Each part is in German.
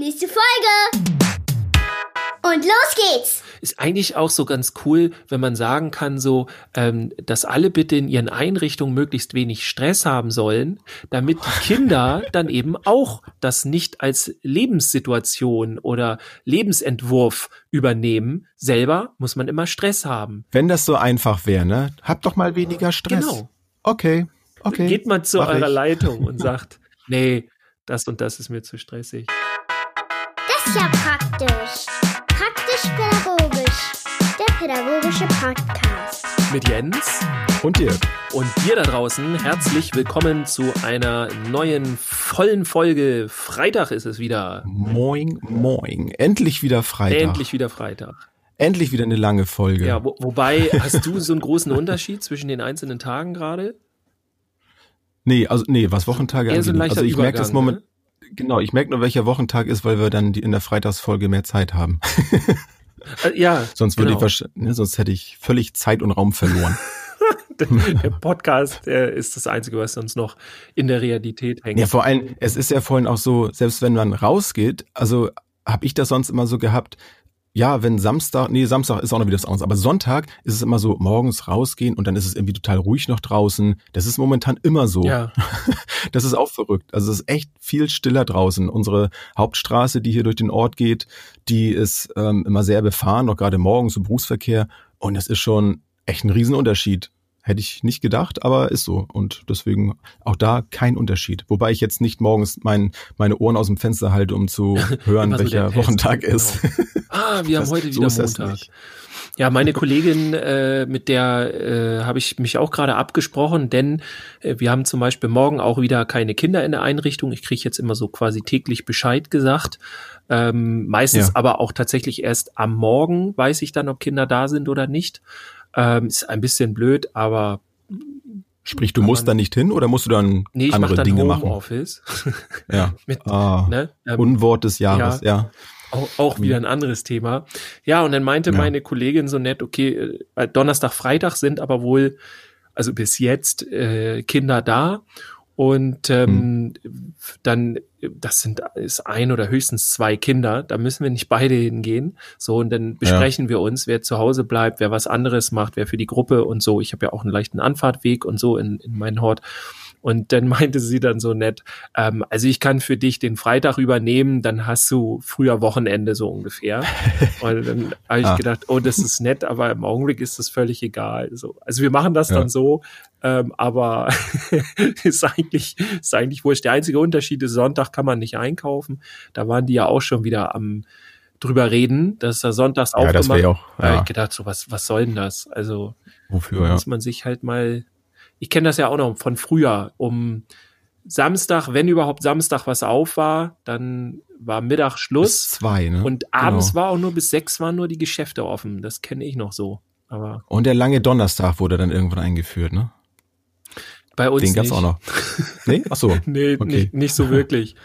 Nächste Folge! Und los geht's! Ist eigentlich auch so ganz cool, wenn man sagen kann, so, ähm, dass alle bitte in ihren Einrichtungen möglichst wenig Stress haben sollen, damit die Kinder dann eben auch das nicht als Lebenssituation oder Lebensentwurf übernehmen. Selber muss man immer Stress haben. Wenn das so einfach wäre, ne? Habt doch mal weniger Stress. Genau. Okay, okay. Geht man zu mach eurer ich. Leitung und sagt, nee, das und das ist mir zu stressig. Ist ja praktisch. Praktisch-pädagogisch. Der pädagogische Podcast. Mit Jens Und dir? und dir da draußen herzlich willkommen zu einer neuen vollen Folge. Freitag ist es wieder. Moin, moin. Endlich wieder Freitag. Endlich wieder Freitag. Endlich wieder eine lange Folge. Ja, wo, wobei, hast du so einen großen Unterschied zwischen den einzelnen Tagen gerade? Nee, also nee, was Wochentage Eher so ein angeht. leichter Also ich merke das Übergang, Moment. Genau, ich merke nur, welcher Wochentag ist, weil wir dann die, in der Freitagsfolge mehr Zeit haben. Äh, ja, Sonst würde genau. ich ne, sonst hätte ich völlig Zeit und Raum verloren. der Podcast der ist das Einzige, was uns noch in der Realität hängt. ja, vor allem, es ist ja vorhin auch so, selbst wenn man rausgeht, also habe ich das sonst immer so gehabt, ja, wenn Samstag, nee, Samstag ist auch noch wieder was anderes, aber Sonntag ist es immer so, morgens rausgehen und dann ist es irgendwie total ruhig noch draußen. Das ist momentan immer so. Ja, Das ist auch verrückt. Also es ist echt viel stiller draußen. Unsere Hauptstraße, die hier durch den Ort geht, die ist ähm, immer sehr befahren, noch gerade morgens im Berufsverkehr. Und es ist schon echt ein Riesenunterschied. Hätte ich nicht gedacht, aber ist so. Und deswegen auch da kein Unterschied. Wobei ich jetzt nicht morgens mein, meine Ohren aus dem Fenster halte, um zu hören, so welcher Wochentag genau. ist. Ah, wir haben heute so wieder das Montag. Ja, meine Kollegin, äh, mit der äh, habe ich mich auch gerade abgesprochen, denn äh, wir haben zum Beispiel morgen auch wieder keine Kinder in der Einrichtung. Ich kriege jetzt immer so quasi täglich Bescheid gesagt. Ähm, meistens Ja. aber auch tatsächlich erst am Morgen weiß ich dann, ob Kinder da sind oder nicht. Ähm, ist ein bisschen blöd, aber Sprich, du musst da nicht hin oder musst du dann nee, andere dann Dinge machen? Homeoffice. Ja. Mit, Ah, ne? ähm, Unwort des Jahres, ja. Auch, auch wieder ein anderes Thema. Ja, und dann meinte Ja. meine Kollegin so nett, okay, äh, Donnerstag, Freitag sind aber wohl, also bis jetzt, äh, Kinder da. Und ähm, dann, das sind ist ein oder höchstens zwei Kinder, da müssen wir nicht beide hingehen. So, und dann besprechen wir uns, wer zu Hause bleibt, wer was anderes macht, wer für die Gruppe und so. Ich habe ja auch einen leichten Anfahrtweg und so in, in meinen Hort. Und dann meinte sie dann so nett, ähm, also ich kann für dich den Freitag übernehmen, dann hast du früher Wochenende so ungefähr. Und dann habe ich Ah. gedacht, oh, das ist nett, aber im Augenblick ist das völlig egal. So, also wir machen das Ja. dann so, ähm, aber ist eigentlich ist eigentlich wurscht. Der einzige Unterschied ist, Sonntag kann man nicht einkaufen. Da waren die ja auch schon wieder am drüber reden, dass da sonntags Ja, das aufgemacht. wäre auch, Da hab ja, ich gedacht, so was was soll denn das? Also wofür, ja. muss man sich halt mal. Ich kenne das ja auch noch von früher. Um Samstag, wenn überhaupt Samstag was auf war, dann war Mittag Bis Schluss. zwei, ne? Und abends Genau. war auch nur bis sechs waren nur die Geschäfte offen. Das kenne ich noch so. Aber Und der lange Donnerstag wurde dann irgendwann eingeführt, ne? bei uns Den gab's nicht. auch noch. Nee? Ach so. Nee, Okay. nicht, nicht so wirklich.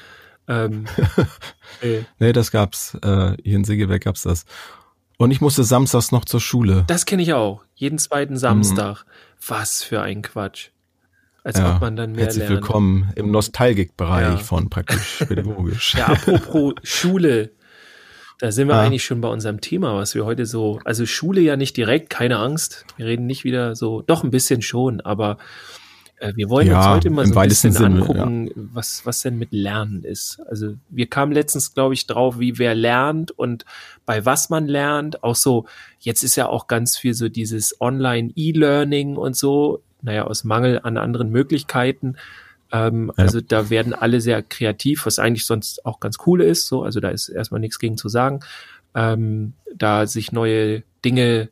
ähm, nee. Nee, das gab's. Äh, hier in Segeberg gab's das. Und ich musste samstags noch zur Schule. Das kenne ich auch. Jeden zweiten Samstag. Was für ein Quatsch. Als ob man dann mehr Herzlich lernt. willkommen im Nostalgikbereich Ja. von praktisch pädagogisch. Ja, apropos Schule. Da sind wir Ah. eigentlich schon bei unserem Thema, was wir heute so, also Schule ja nicht direkt, keine Angst. Wir reden nicht wieder so, doch ein bisschen schon, aber wir wollen Ja, uns heute mal so ein bisschen Sinne, angucken, was, was denn mit Lernen ist. Also wir kamen letztens, glaube ich, drauf, wie wer lernt und bei was man lernt. Auch so, jetzt ist ja auch ganz viel so dieses Online-E-Learning und so, naja, aus Mangel an anderen Möglichkeiten. Ähm, Ja. Also da werden alle sehr kreativ, was eigentlich sonst auch ganz cool ist. So, also da ist erstmal nichts gegen zu sagen. Ähm, da sich neue Dinge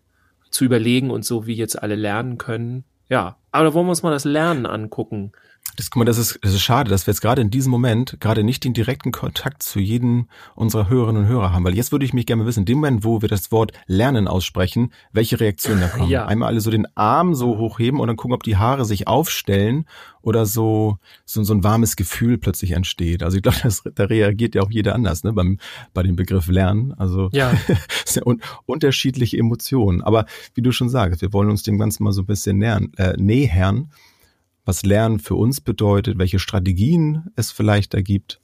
zu überlegen und so, wie jetzt alle lernen können. Ja, aber da wollen wir uns mal das Lernen angucken. Das, guck mal, das ist, das ist schade, dass wir jetzt gerade in diesem Moment gerade nicht den direkten Kontakt zu jedem unserer Hörerinnen und Hörer haben, weil jetzt würde ich mich gerne wissen, in dem Moment, wo wir das Wort Lernen aussprechen, welche Reaktionen da kommen. Ja. Einmal alle so den Arm so hochheben und dann gucken, ob die Haare sich aufstellen oder so, so, so ein warmes Gefühl plötzlich entsteht. Also ich glaube, da reagiert ja auch jeder anders, ne, beim, bei dem Begriff Lernen. Also Ja. sind un unterschiedliche Emotionen. Aber wie du schon sagst, wir wollen uns dem Ganzen mal so ein bisschen nähern, äh, nähern, was Lernen für uns bedeutet, welche Strategien es vielleicht da gibt.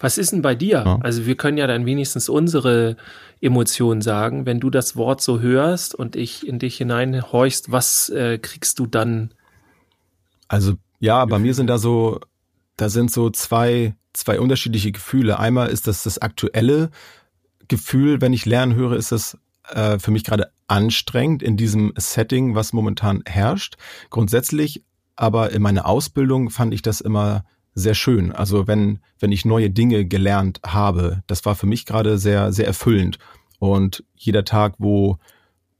Was ist denn bei dir? Ja. Also wir können ja dann wenigstens unsere Emotionen sagen. Wenn du das Wort so hörst und ich in dich hineinhorchst, was äh, kriegst du dann? Also ja, bei mir sind da so, da sind so zwei, zwei unterschiedliche Gefühle. Einmal ist das das aktuelle Gefühl, wenn ich lernen höre, ist das äh, für mich gerade anstrengend in diesem Setting, was momentan herrscht. Grundsätzlich, aber in meiner Ausbildung fand ich das immer sehr schön. Also wenn, wenn ich neue Dinge gelernt habe, das war für mich gerade sehr, sehr erfüllend. Und jeder Tag, wo,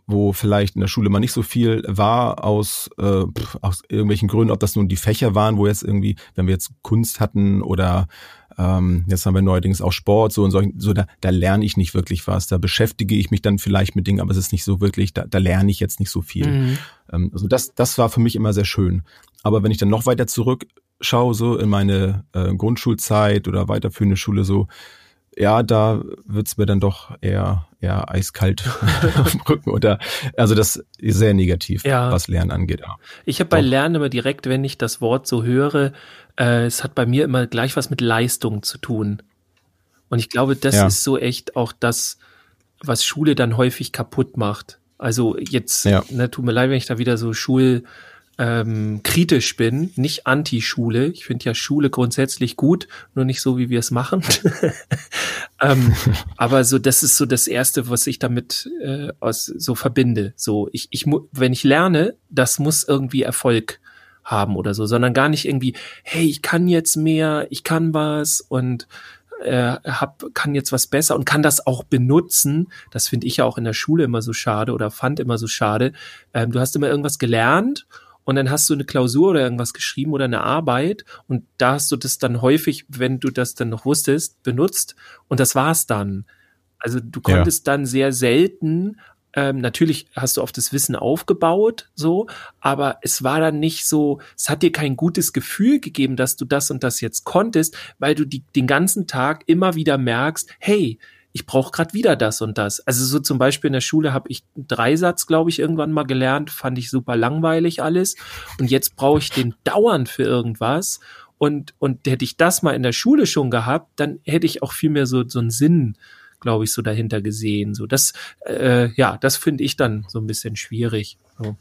wo vielleicht in der Schule mal nicht so viel war aus, äh, aus irgendwelchen Gründen, ob das nun die Fächer waren, wo jetzt irgendwie, wenn wir jetzt Kunst hatten oder ähm, jetzt haben wir neuerdings auch Sport, so und so, so da, da lerne ich nicht wirklich was. Da beschäftige ich mich dann vielleicht mit Dingen, aber es ist nicht so wirklich, da, da lerne ich jetzt nicht so viel. Mhm. Ähm, also das, das war für mich immer sehr schön. Aber wenn ich dann noch weiter zurückschaue, so in meine äh, Grundschulzeit oder weiterführende Schule, so, ja, da wird's mir dann doch eher, eher eiskalt auf dem Rücken. Oder also das ist sehr negativ, Ja. was Lernen angeht. Ja. Ich habe bei Doch. Lernen immer direkt, wenn ich das Wort so höre, äh, es hat bei mir immer gleich was mit Leistung zu tun. Und ich glaube, das Ja. ist so echt auch das, was Schule dann häufig kaputt macht. Also jetzt, ne, tut mir leid, wenn ich da wieder so schul ähm, kritisch bin, nicht Anti-Schule. Ich finde ja Schule grundsätzlich gut, nur nicht so, wie wir es machen. ähm, aber so, das ist so das Erste, was ich damit äh, aus, so verbinde. So, ich, ich, wenn ich lerne, das muss irgendwie Erfolg haben oder so, sondern gar nicht irgendwie, hey, ich kann jetzt mehr, ich kann was und äh, hab, kann jetzt was besser und kann das auch benutzen. Das finde ich ja auch in der Schule immer so schade oder fand immer so schade. Ähm, du hast immer irgendwas gelernt und dann hast du eine Klausur oder irgendwas geschrieben oder eine Arbeit und da hast du das dann häufig, wenn du das dann noch wusstest, benutzt und das war's dann. Also du Ja. konntest dann sehr selten ähm, natürlich hast du auf das Wissen aufgebaut, so, aber es war dann nicht so, es hat dir kein gutes Gefühl gegeben, dass du das und das jetzt konntest, weil du die, den ganzen Tag immer wieder merkst, hey, ich brauche gerade wieder das und das. Also so zum Beispiel in der Schule habe ich einen Dreisatz, glaube ich, irgendwann mal gelernt, fand ich super langweilig alles. Und jetzt brauche ich den dauernd für irgendwas. Und, und hätte ich das mal in der Schule schon gehabt, dann hätte ich auch viel mehr so, so einen Sinn, glaube ich, so dahinter gesehen. So, das, äh, ja, das finde ich dann so ein bisschen schwierig. So.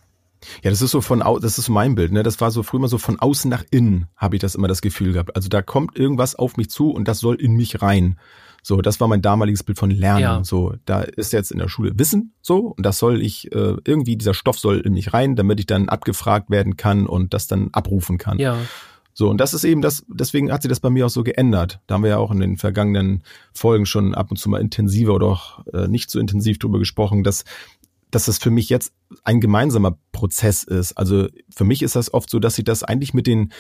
Ja, das ist so von au das ist so mein Bild, ne? Das war so früher mal so von außen nach innen, habe ich das immer das Gefühl gehabt. Also da kommt irgendwas auf mich zu und das soll in mich rein. So, das war mein damaliges Bild von Lernen. Ja. So, da ist jetzt in der Schule Wissen so und das soll ich äh, irgendwie dieser Stoff soll in mich rein, damit ich dann abgefragt werden kann und das dann abrufen kann. Ja, So, und das ist eben das, deswegen hat sich das bei mir auch so geändert. Da haben wir ja auch in den vergangenen Folgen schon ab und zu mal intensiver oder auch äh, nicht so intensiv drüber gesprochen, dass, dass das für mich jetzt ein gemeinsamer Prozess ist. Also für mich ist das oft so, dass ich das eigentlich mit den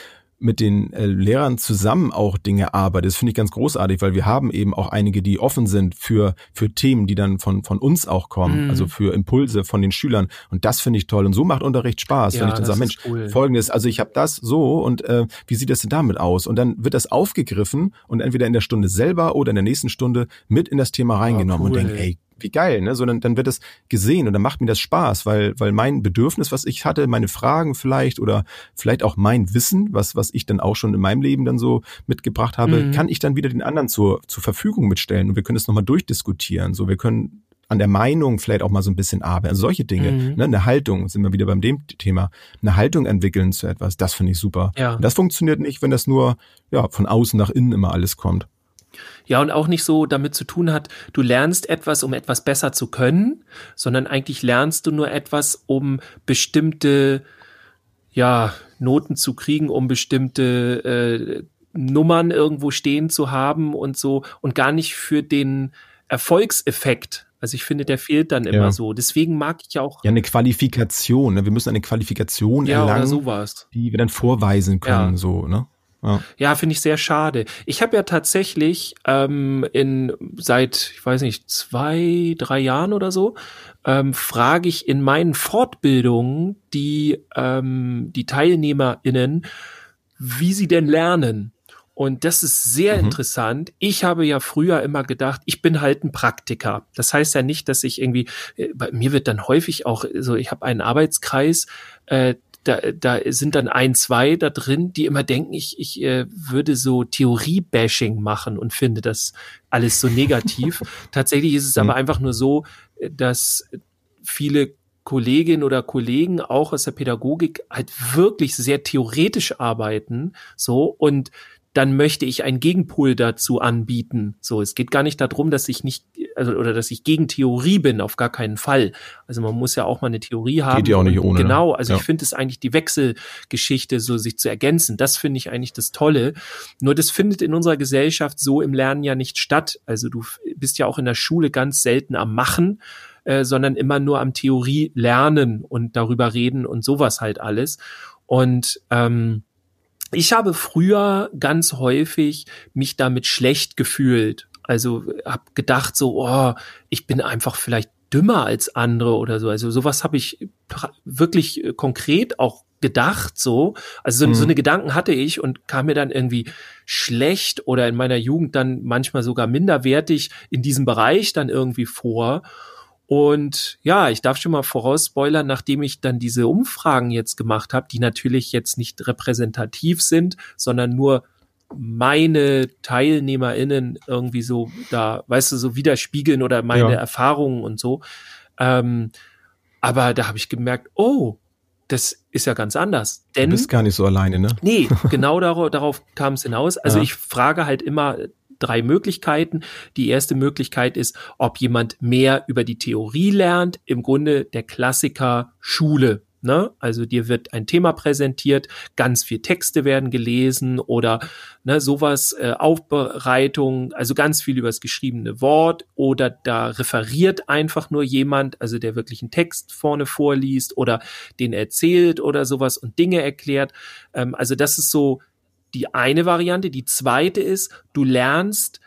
mit den äh, Lehrern zusammen auch Dinge arbeite. Das finde ich ganz großartig, weil wir haben eben auch einige, die offen sind für, für Themen, die dann von, von uns auch kommen, Mhm. also für Impulse von den Schülern. Und das finde ich toll. Und so macht Unterricht Spaß, Ja, wenn ich dann sage, Mensch, cool. folgendes, also ich habe das so und äh, wie sieht das denn damit aus? Und dann wird das aufgegriffen und entweder in der Stunde selber oder in der nächsten Stunde mit in das Thema reingenommen cool. und denke, ey, wie geil, ne? So dann, dann wird das gesehen und dann macht mir das Spaß, weil weil mein Bedürfnis, was ich hatte, meine Fragen vielleicht oder vielleicht auch mein Wissen, was was ich dann auch schon in meinem Leben dann so mitgebracht habe, Mhm. kann ich dann wieder den anderen zur zur Verfügung mitstellen und wir können es nochmal durchdiskutieren. So, wir können an der Meinung vielleicht auch mal so ein bisschen arbeiten. Also solche Dinge, Mhm. ne? eine Haltung, sind wir wieder beim dem Thema, eine Haltung entwickeln zu etwas, das finde ich super. Ja. Und das funktioniert nicht, wenn das nur ja von außen nach innen immer alles kommt. Ja, und auch nicht so damit zu tun hat, du lernst etwas, um etwas besser zu können, sondern eigentlich lernst du nur etwas, um bestimmte, ja, Noten zu kriegen, um bestimmte äh, Nummern irgendwo stehen zu haben und so und gar nicht für den Erfolgseffekt. Also ich finde, der fehlt dann immer Ja. so. Deswegen mag ich ja auch, Ja, eine Qualifikation, ne? wir müssen eine Qualifikation ja, erlangen, die wir dann vorweisen können, Ja. so, ne? Ja. Ja, finde ich sehr schade. Ich habe ja tatsächlich ähm, in seit, ich weiß nicht, zwei, drei Jahren oder so, ähm, frage ich in meinen Fortbildungen die, ähm, die TeilnehmerInnen, wie sie denn lernen. Und das ist sehr Mhm. interessant. Ich habe ja früher immer gedacht, ich bin halt ein Praktiker. Das heißt ja nicht, dass ich irgendwie, äh, bei mir wird dann häufig auch so, ich habe einen Arbeitskreis, äh, da, da sind dann ein, zwei da drin, die immer denken, ich, ich äh, würde so Theorie-Bashing machen und finde das alles so negativ. Tatsächlich ist es aber mhm. einfach nur so, dass viele Kolleginnen oder Kollegen auch aus der Pädagogik halt wirklich sehr theoretisch arbeiten, so und dann möchte ich einen Gegenpol dazu anbieten. So, es geht gar nicht darum, dass ich nicht, also, oder dass ich gegen Theorie bin, auf gar keinen Fall. Also man muss ja auch mal eine Theorie haben. Geht ja auch nicht ohne. Ne? Genau, also ja. ich finde es eigentlich die Wechselgeschichte, so sich zu ergänzen. Das finde ich eigentlich das Tolle. Nur das findet in unserer Gesellschaft so im Lernen ja nicht statt. Also du bist ja auch in der Schule ganz selten am Machen. Äh, sondern immer nur am Theorie lernen und darüber reden und sowas halt alles. Und ähm, ich habe früher ganz häufig mich damit schlecht gefühlt. Also habe gedacht so, oh, ich bin einfach vielleicht dümmer als andere oder so. Also sowas habe ich wirklich äh, konkret auch gedacht so. Also so, mhm. so eine Gedanken hatte ich und kam mir dann irgendwie schlecht oder in meiner Jugend dann manchmal sogar minderwertig in diesem Bereich dann irgendwie vor. Und ja, ich darf schon mal vorausspoilern, nachdem ich dann diese Umfragen jetzt gemacht habe, die natürlich jetzt nicht repräsentativ sind, sondern nur meine TeilnehmerInnen irgendwie so da, weißt du, so widerspiegeln oder meine ja. Erfahrungen und so. Ähm, aber da habe ich gemerkt, oh, das ist ja ganz anders. Denn, du bist gar nicht so alleine, ne? Nee, genau darauf, darauf kam es hinaus. Also ja. ich frage halt immer drei Möglichkeiten. Die erste Möglichkeit ist, ob jemand mehr über die Theorie lernt. Im Grunde der Klassiker Schule. Ne? Also dir wird ein Thema präsentiert, ganz viel Texte werden gelesen oder ne, sowas, äh, Aufbereitung, also ganz viel übers geschriebene Wort oder da referiert einfach nur jemand, also der wirklich einen Text vorne vorliest oder den erzählt oder sowas und Dinge erklärt. Ähm, also das ist so die eine Variante. Die zweite ist, du lernst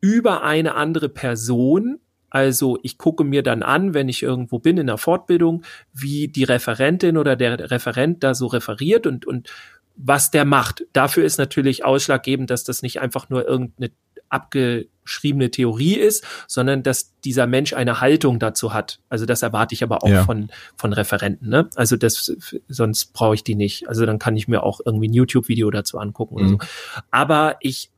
über eine andere Person. Also ich gucke mir dann an, wenn ich irgendwo bin in der Fortbildung, wie die Referentin oder der Referent da so referiert und, und was der macht. Dafür ist natürlich ausschlaggebend, dass das nicht einfach nur irgendeine abgeschriebene Theorie ist, sondern dass dieser Mensch eine Haltung dazu hat. Also das erwarte ich aber auch ja. von, von Referenten. Ne? Also das, sonst brauche ich die nicht. Also dann kann ich mir auch irgendwie ein YouTube-Video dazu angucken oder mhm. so. Aber ich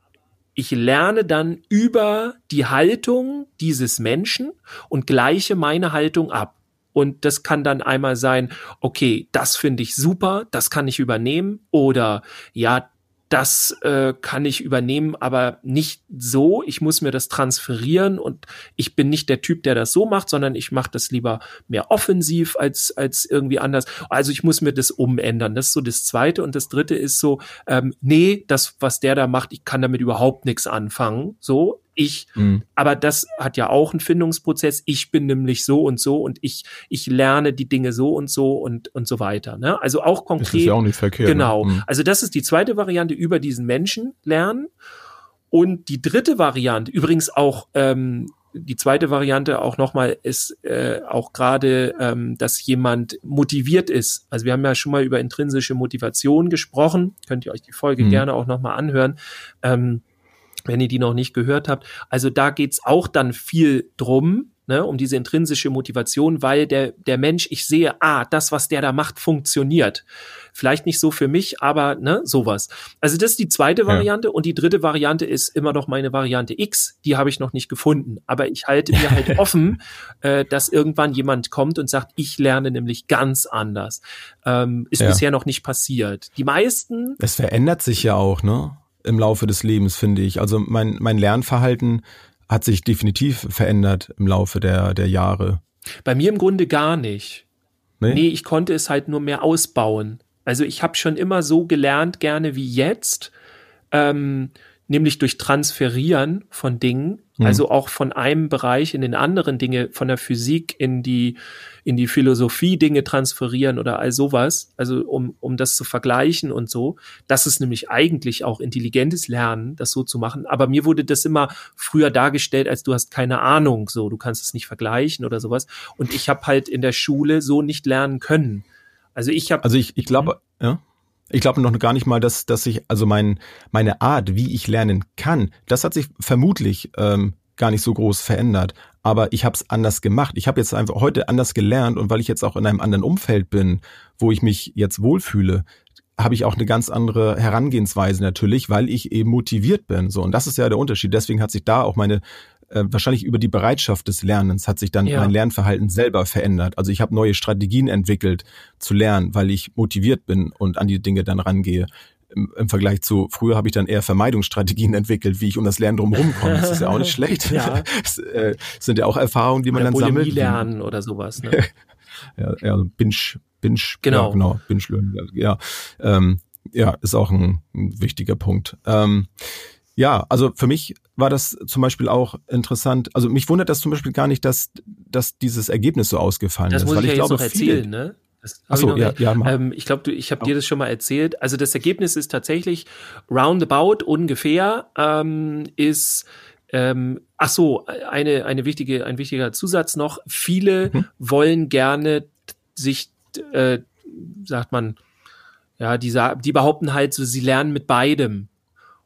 ich lerne dann über die Haltung dieses Menschen und gleiche meine Haltung ab. Und das kann dann einmal sein, okay, das finde ich super, das kann ich übernehmen. Oder ja, das äh, kann ich übernehmen, aber nicht so. Ich muss mir das transferieren und ich bin nicht der Typ, der das so macht, sondern ich mache das lieber mehr offensiv als als irgendwie anders. Also ich muss mir das umändern. Das ist so das Zweite und das Dritte ist so, ähm, nee, das was der da macht, ich kann damit überhaupt nichts anfangen. So, ich, mhm. aber das hat ja auch einen Findungsprozess. Ich bin nämlich so und so und ich, ich lerne die Dinge so und so und, und so weiter. Ne? Also auch konkret. Das ist ja auch nicht verkehrt. Ne? Genau. Ne? Mhm. Also das ist die zweite Variante über diesen Menschen lernen. Und die dritte Variante, übrigens auch, ähm, die zweite Variante auch nochmal ist äh, auch gerade, ähm, dass jemand motiviert ist. Also wir haben ja schon mal über intrinsische Motivation gesprochen. Könnt ihr euch die Folge mhm. gerne auch nochmal anhören. Ähm, wenn ihr die noch nicht gehört habt. Also da geht's auch dann viel drum, ne, um diese intrinsische Motivation, weil der, der Mensch, ich sehe, ah, das, was der da macht, funktioniert. Vielleicht nicht so für mich, aber ne, sowas. Also das ist die zweite Variante ja. und die dritte Variante ist immer noch meine Variante X, die habe ich noch nicht gefunden. Aber ich halte mir halt offen, äh, dass irgendwann jemand kommt und sagt, ich lerne nämlich ganz anders. Ähm, ist ja. bisher noch nicht passiert. Die meisten. Es verändert sich ja auch, ne? Im Laufe des Lebens, finde ich. Also mein, mein Lernverhalten hat sich definitiv verändert im Laufe der, der Jahre. Bei mir im Grunde gar nicht. Nee? nee, ich konnte es halt nur mehr ausbauen. Also ich habe schon immer so gelernt, gerne wie jetzt. Ähm, nämlich durch Transferieren von Dingen, mhm. also auch von einem Bereich in den anderen Dinge, von der Physik in die, in die Philosophie Dinge transferieren oder all sowas, also um, um das zu vergleichen und so. Das ist nämlich eigentlich auch intelligentes Lernen, das so zu machen. Aber mir wurde das immer früher dargestellt, als du hast keine Ahnung, so, du kannst es nicht vergleichen oder sowas. Und ich habe halt in der Schule so nicht lernen können. Also ich habe. Also ich, ich glaube, mhm. ja. Ich glaube noch gar nicht mal, dass, dass ich, also mein, meine Art, wie ich lernen kann, das hat sich vermutlich ähm, gar nicht so groß verändert. Aber ich habe es anders gemacht. Ich habe jetzt einfach heute anders gelernt und weil ich jetzt auch in einem anderen Umfeld bin, wo ich mich jetzt wohlfühle, habe ich auch eine ganz andere Herangehensweise natürlich, weil ich eben motiviert bin. So und das ist ja der Unterschied. Deswegen hat sich da auch meine äh, wahrscheinlich über die Bereitschaft des Lernens hat sich dann ja. mein Lernverhalten selber verändert. Also ich habe neue Strategien entwickelt zu lernen, weil ich motiviert bin und an die Dinge dann rangehe. Im, im Vergleich zu früher habe ich dann eher Vermeidungsstrategien entwickelt, wie ich um das Lernen drumherum komme. Das ist ja auch nicht schlecht. ja. Das äh, sind ja auch Erfahrungen, die man oder dann Bulimie sammelt. lernen oder sowas. Ne? ja, ja, Binge, Binge, genau, ja, genau Binge Learning. Ja, ähm, ja, ist auch ein, ein wichtiger Punkt. Ähm, ja, also für mich war das zum Beispiel auch interessant. Also mich wundert das zum Beispiel gar nicht, dass, dass dieses Ergebnis so ausgefallen das ist. Das muss weil ich, ich ja glaube, jetzt noch erzählen, ne? Achso, ja, ja, ähm, ich glaube, ich habe dir das schon mal erzählt. Also das Ergebnis ist tatsächlich roundabout ungefähr ähm, ist ähm, ach so eine eine wichtige ein wichtiger Zusatz noch. Viele mhm. wollen gerne sich äh, sagt man ja die die behaupten halt so sie lernen mit beidem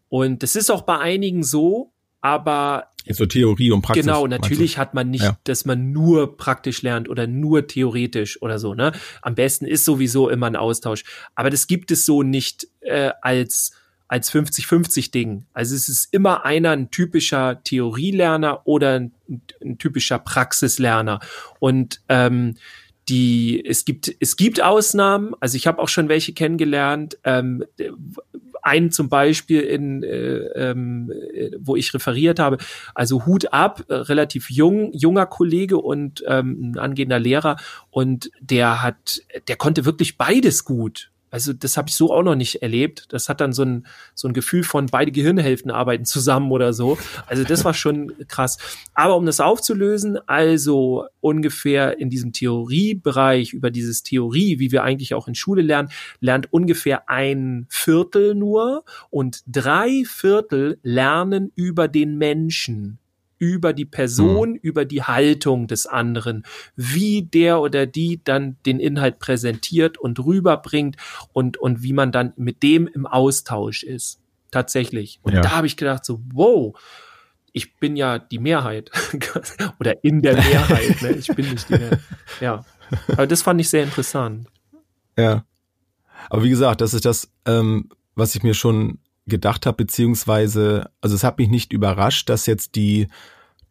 und das ist auch bei einigen so, aber so Theorie und Praxis. Genau, natürlich hat man nicht, ja. dass man nur praktisch lernt oder nur theoretisch oder so. Ne, am besten ist sowieso immer ein Austausch. Aber das gibt es so nicht äh, als als 50-50 Ding. Also es ist immer einer ein typischer Theorielerner oder ein, ein typischer Praxislerner. Und ähm, die es gibt es gibt Ausnahmen. Also ich habe auch schon welche kennengelernt. Ähm, einen zum Beispiel in, äh, ähm, äh, wo ich referiert habe. Also Hut ab, äh, relativ jung, junger Kollege und ähm, ein angehender Lehrer und der hat, der konnte wirklich beides gut. Also das habe ich so auch noch nicht erlebt. Das hat dann so ein, so ein Gefühl von beide Gehirnhälften arbeiten zusammen oder so. Also das war schon krass. Aber um das aufzulösen, also ungefähr in diesem Theoriebereich, über dieses Theorie, wie wir eigentlich auch in Schule lernen, lernt ungefähr ein Viertel nur und drei Viertel lernen über den Menschen über die Person, mhm. über die Haltung des anderen, wie der oder die dann den Inhalt präsentiert und rüberbringt und, und wie man dann mit dem im Austausch ist. Tatsächlich. Und ja. da habe ich gedacht, so, wow, ich bin ja die Mehrheit. oder in der Mehrheit, ne? Ich bin nicht die Mehrheit. Ja. Aber das fand ich sehr interessant. Ja. Aber wie gesagt, das ist das, ähm, was ich mir schon gedacht habe, beziehungsweise, also es hat mich nicht überrascht, dass jetzt die,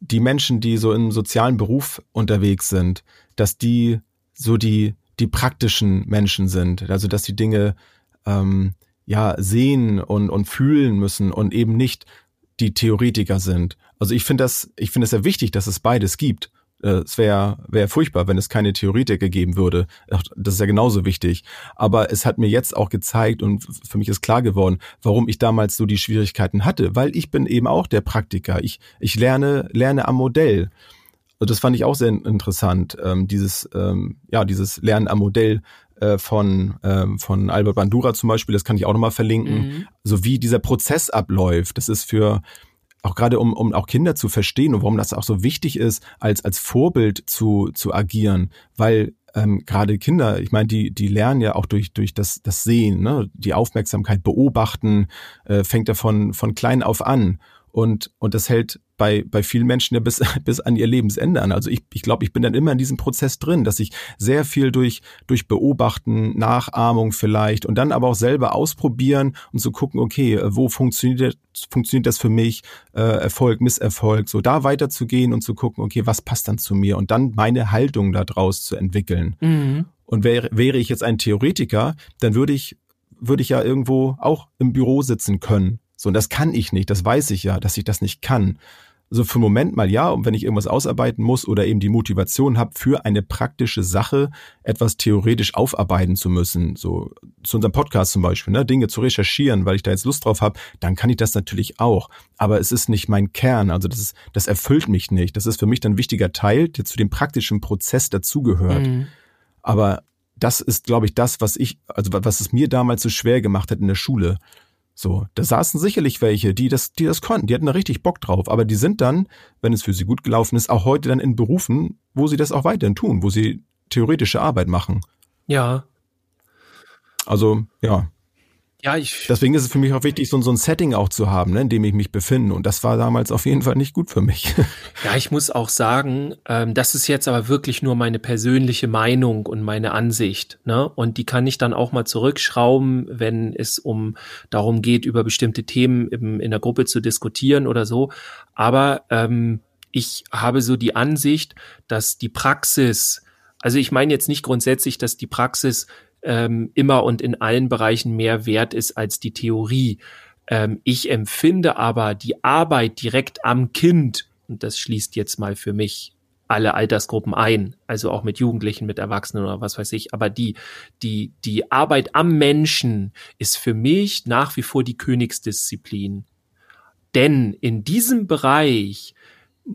die Menschen, die so im sozialen Beruf unterwegs sind, dass die so die, die praktischen Menschen sind, also dass die Dinge ähm, ja sehen und, und fühlen müssen und eben nicht die Theoretiker sind. Also ich finde das, ich finde es sehr wichtig, dass es beides gibt. Äh, es wäre wär furchtbar, wenn es keine Theoretiker geben würde. Das ist ja genauso wichtig. Aber es hat mir jetzt auch gezeigt und für mich ist klar geworden, warum ich damals so die Schwierigkeiten hatte, weil ich bin eben auch der Praktiker. Ich, ich lerne, lerne am Modell. Und das fand ich auch sehr interessant, ähm, dieses, ähm, ja, dieses Lernen am Modell äh, von, ähm, von Albert Bandura zum Beispiel, das kann ich auch nochmal verlinken, mhm. so wie dieser Prozess abläuft. Das ist für, auch gerade um, um auch Kinder zu verstehen und warum das auch so wichtig ist, als, als Vorbild zu, zu agieren, weil ähm, gerade Kinder, ich meine, die, die lernen ja auch durch, durch das, das Sehen, ne? die Aufmerksamkeit beobachten, äh, fängt davon von klein auf an. Und, und das hält bei, bei vielen Menschen ja bis, bis an ihr Lebensende an. Also ich, ich glaube, ich bin dann immer in diesem Prozess drin, dass ich sehr viel durch, durch Beobachten, Nachahmung vielleicht und dann aber auch selber ausprobieren und zu so gucken, okay, wo funktioniert, funktioniert das für mich, äh, Erfolg, Misserfolg, so da weiterzugehen und zu gucken, okay, was passt dann zu mir und dann meine Haltung daraus zu entwickeln. Mhm. Und wäre, wäre ich jetzt ein Theoretiker, dann würde ich, würde ich ja irgendwo auch im Büro sitzen können so, und das kann ich nicht, das weiß ich ja, dass ich das nicht kann. So für einen Moment mal ja, und wenn ich irgendwas ausarbeiten muss oder eben die Motivation habe, für eine praktische Sache etwas theoretisch aufarbeiten zu müssen, so zu unserem Podcast zum Beispiel, ne, Dinge zu recherchieren, weil ich da jetzt Lust drauf habe, dann kann ich das natürlich auch. Aber es ist nicht mein Kern, also das ist, das erfüllt mich nicht. Das ist für mich dann ein wichtiger Teil, der zu dem praktischen Prozess dazugehört. Mhm. Aber das ist, glaube ich, das, was ich, also was es mir damals so schwer gemacht hat in der Schule. So, da saßen sicherlich welche, die das, die das konnten, die hatten da richtig Bock drauf, aber die sind dann, wenn es für sie gut gelaufen ist, auch heute dann in Berufen, wo sie das auch weiterhin tun, wo sie theoretische Arbeit machen. Ja. Also, ja. Ja, ich. Deswegen ist es für mich auch wichtig, so, so ein Setting auch zu haben, ne, in dem ich mich befinde. Und das war damals auf jeden Fall nicht gut für mich. Ja, ich muss auch sagen, ähm, das ist jetzt aber wirklich nur meine persönliche Meinung und meine Ansicht. Ne? Und die kann ich dann auch mal zurückschrauben, wenn es um darum geht, über bestimmte Themen im, in der Gruppe zu diskutieren oder so. Aber ähm, ich habe so die Ansicht, dass die Praxis, also ich meine jetzt nicht grundsätzlich, dass die Praxis ähm, immer und in allen Bereichen mehr wert ist als die Theorie. Ähm, ich empfinde aber die Arbeit direkt am Kind, und das schließt jetzt mal für mich alle Altersgruppen ein, also auch mit Jugendlichen, mit Erwachsenen oder was weiß ich. Aber die, die, die Arbeit am Menschen ist für mich nach wie vor die Königsdisziplin. Denn in diesem Bereich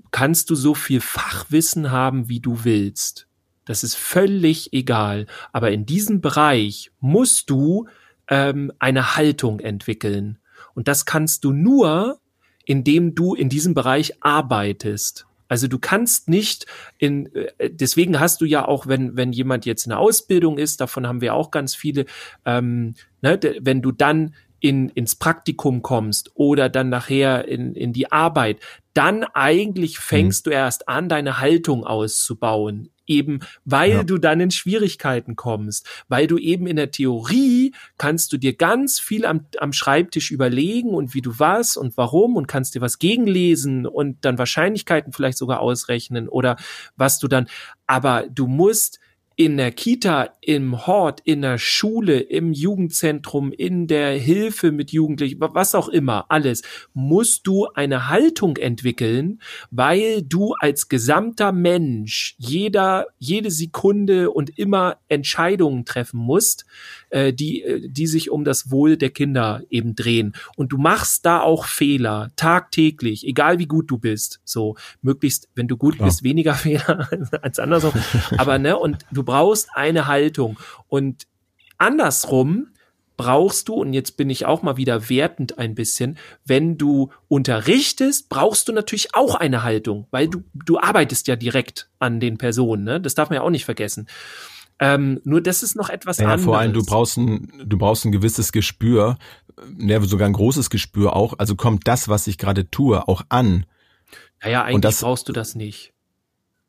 kannst du so viel Fachwissen haben, wie du willst. Das ist völlig egal. Aber in diesem Bereich musst du ähm, eine Haltung entwickeln. Und das kannst du nur, indem du in diesem Bereich arbeitest. Also du kannst nicht in, äh, deswegen hast du ja auch, wenn, wenn jemand jetzt in der Ausbildung ist, davon haben wir auch ganz viele, ähm, ne, wenn du dann in, ins Praktikum kommst oder dann nachher in, in die Arbeit, dann eigentlich fängst mhm. du erst an, deine Haltung auszubauen eben weil ja. du dann in Schwierigkeiten kommst, weil du eben in der Theorie kannst du dir ganz viel am, am Schreibtisch überlegen und wie du was und warum und kannst dir was gegenlesen und dann Wahrscheinlichkeiten vielleicht sogar ausrechnen oder was du dann, aber du musst in der Kita, im Hort, in der Schule, im Jugendzentrum, in der Hilfe mit Jugendlichen, was auch immer, alles, musst du eine Haltung entwickeln, weil du als gesamter Mensch jeder, jede Sekunde und immer Entscheidungen treffen musst, äh, die, äh, die sich um das Wohl der Kinder eben drehen. Und du machst da auch Fehler, tagtäglich, egal wie gut du bist. So, möglichst, wenn du gut Klar. bist, weniger Fehler als andersrum. Aber, ne, und du brauchst eine Haltung. Und andersrum brauchst du, und jetzt bin ich auch mal wieder wertend ein bisschen, wenn du unterrichtest, brauchst du natürlich auch eine Haltung, weil du, du arbeitest ja direkt an den Personen, ne? Das darf man ja auch nicht vergessen. Ähm, nur das ist noch etwas ja, anderes. Vor allem, du brauchst ein, du brauchst ein gewisses Gespür, ja, sogar ein großes Gespür auch. Also kommt das, was ich gerade tue, auch an. Naja, eigentlich das, brauchst du das nicht.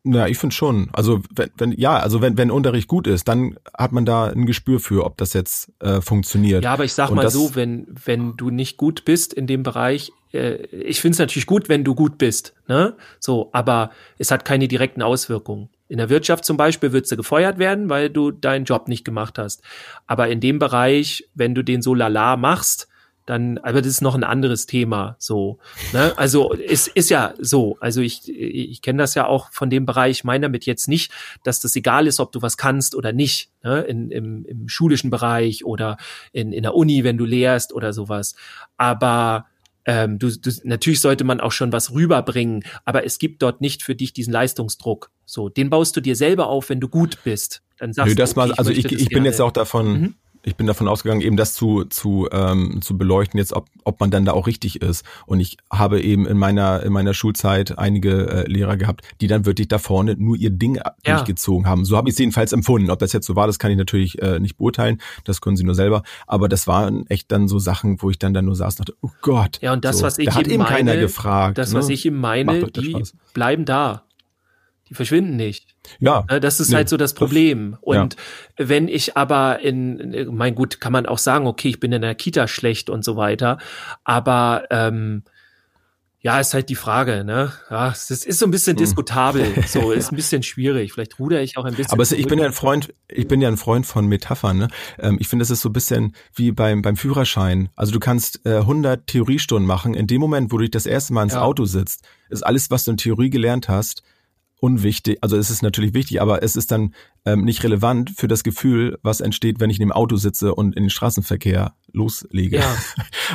Na, ich finde schon. Also wenn, wenn ja, also wenn wenn Unterricht gut ist, dann hat man da ein Gespür für, ob das jetzt äh, funktioniert. Ja, aber ich sag Und mal so, wenn wenn du nicht gut bist in dem Bereich, äh, ich finde es natürlich gut, wenn du gut bist, ne? So, aber es hat keine direkten Auswirkungen. In der Wirtschaft zum Beispiel würdest du gefeuert werden, weil du deinen Job nicht gemacht hast. Aber in dem Bereich, wenn du den so lala machst, dann, aber das ist noch ein anderes Thema, so. Ne? Also es ist ja so. Also ich, ich kenne das ja auch von dem Bereich. Ich meine damit jetzt nicht, dass das egal ist, ob du was kannst oder nicht. Ne? In, im, Im schulischen Bereich oder in, in der Uni, wenn du lehrst oder sowas. Aber ähm, du, du, natürlich sollte man auch schon was rüberbringen, aber es gibt dort nicht für dich diesen Leistungsdruck. So, den baust du dir selber auf, wenn du gut bist. Dann sagst Nö, das du, okay, mal, also ich, ich, ich bin jetzt auch davon, mhm ich bin davon ausgegangen, eben das zu, zu, ähm, zu beleuchten, jetzt ob, ob man dann da auch richtig ist. Und ich habe eben in meiner, in meiner Schulzeit einige äh, Lehrer gehabt, die dann wirklich da vorne nur ihr Ding ja. durchgezogen haben. So habe ich es jedenfalls empfunden. Ob das jetzt so war, das kann ich natürlich äh, nicht beurteilen. Das können sie nur selber. Aber das waren echt dann so Sachen, wo ich dann da nur saß und dachte, oh Gott. Ja, und das, so, was ich da hat eben meine, keiner gefragt. Das, was ne? ich ihm meine, die bleiben da. Die verschwinden nicht. Ja. Äh, das ist nee, halt so das Problem. Das, und ja. wenn ich aber in, mein gut, kann man auch sagen, okay, ich bin in der Kita schlecht und so weiter. Aber ähm, ja, ist halt die Frage, ne? Ja, es ist so ein bisschen hm. diskutabel. So, ist ein bisschen schwierig. Vielleicht ruder ich auch ein bisschen. Aber es, ich bin ja ein Freund, ich bin ja ein Freund von Metaphern, ne? Ähm, ich finde, das ist so ein bisschen wie beim, beim Führerschein. Also du kannst äh, 100 Theoriestunden machen. In dem Moment, wo du dich das erste Mal ins ja. Auto sitzt, ist alles, was du in Theorie gelernt hast, unwichtig, also es ist natürlich wichtig, aber es ist dann ähm, nicht relevant für das Gefühl, was entsteht, wenn ich in dem Auto sitze und in den Straßenverkehr loslege. Ja.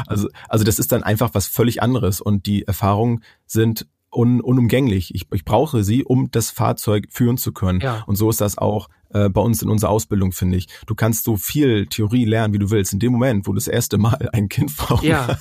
Also, also das ist dann einfach was völlig anderes und die Erfahrungen sind un, unumgänglich. Ich, ich brauche sie, um das Fahrzeug führen zu können. Ja. Und so ist das auch äh, bei uns in unserer Ausbildung, finde ich. Du kannst so viel Theorie lernen, wie du willst. In dem Moment, wo du das erste Mal ein Kind brauchst, ja.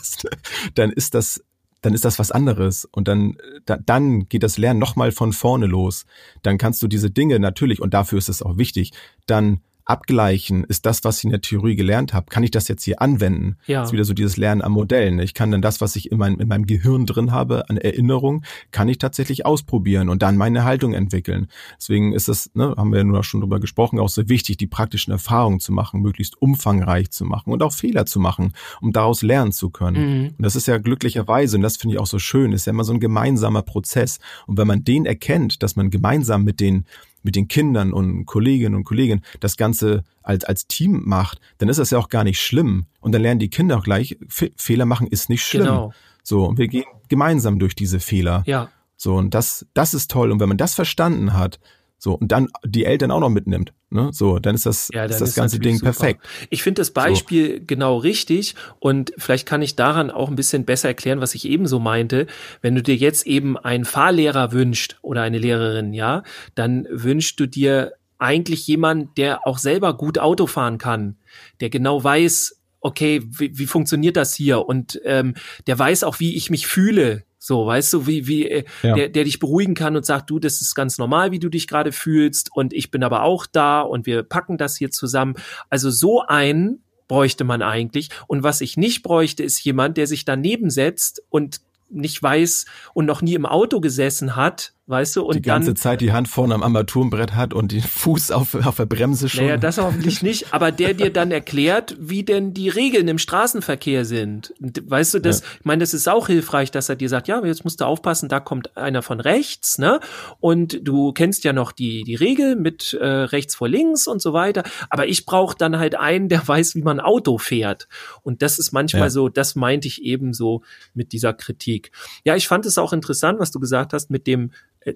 dann ist das dann ist das was anderes und dann da, dann geht das Lernen nochmal von vorne los. Dann kannst du diese Dinge natürlich und dafür ist es auch wichtig, dann abgleichen, ist das, was ich in der Theorie gelernt habe, kann ich das jetzt hier anwenden? Ja. Das ist wieder so dieses Lernen am Modell. Ne? Ich kann dann das, was ich in, mein, in meinem Gehirn drin habe, an Erinnerung, kann ich tatsächlich ausprobieren und dann meine Haltung entwickeln. Deswegen ist es, ne, haben wir ja nur schon drüber gesprochen, auch so wichtig, die praktischen Erfahrungen zu machen, möglichst umfangreich zu machen und auch Fehler zu machen, um daraus lernen zu können. Mhm. Und das ist ja glücklicherweise, und das finde ich auch so schön, ist ja immer so ein gemeinsamer Prozess. Und wenn man den erkennt, dass man gemeinsam mit den mit den Kindern und Kolleginnen und Kollegen das Ganze als, als Team macht, dann ist das ja auch gar nicht schlimm. Und dann lernen die Kinder auch gleich, Fe Fehler machen ist nicht schlimm. Genau. So, und wir gehen gemeinsam durch diese Fehler. Ja. So, und das, das ist toll. Und wenn man das verstanden hat, so, und dann die Eltern auch noch mitnimmt, ne, so, dann ist das, Ja, dann ist das ist ganze Ding super. perfekt. Ich finde das Beispiel genau richtig und vielleicht kann ich daran auch ein bisschen besser erklären, was ich eben so meinte. Wenn du dir jetzt eben einen Fahrlehrer wünscht oder eine Lehrerin, ja, dann wünschst du dir eigentlich jemanden, der auch selber gut Auto fahren kann, der genau weiß, okay, wie, wie funktioniert das hier und ähm, der weiß auch, wie ich mich fühle. So, weißt du, wie, wie, äh, Ja. der, der dich beruhigen kann und sagt, du, das ist ganz normal, wie du dich gerade fühlst und ich bin aber auch da und wir packen das hier zusammen. Also so einen bräuchte man eigentlich. Und was ich nicht bräuchte, ist jemand, der sich daneben setzt und nicht weiß und noch nie im Auto gesessen hat, weißt du, und die ganze dann Zeit die Hand vorne am Armaturenbrett hat und den Fuß auf, auf der Bremse schon. Naja, das hoffentlich nicht, aber der dir dann erklärt, wie denn die Regeln im Straßenverkehr sind. Weißt du, das, Ja. ich meine, das ist auch hilfreich, dass er dir sagt, ja, aber jetzt musst du aufpassen, da kommt einer von rechts, ne? Und du kennst ja noch die, die Regel mit äh, rechts vor links und so weiter. Aber ich brauche dann halt einen, der weiß, wie man Auto fährt. Und das ist manchmal Ja. so, das meinte ich eben so mit dieser Kritik. Ja, ich fand es auch interessant, was du gesagt hast mit dem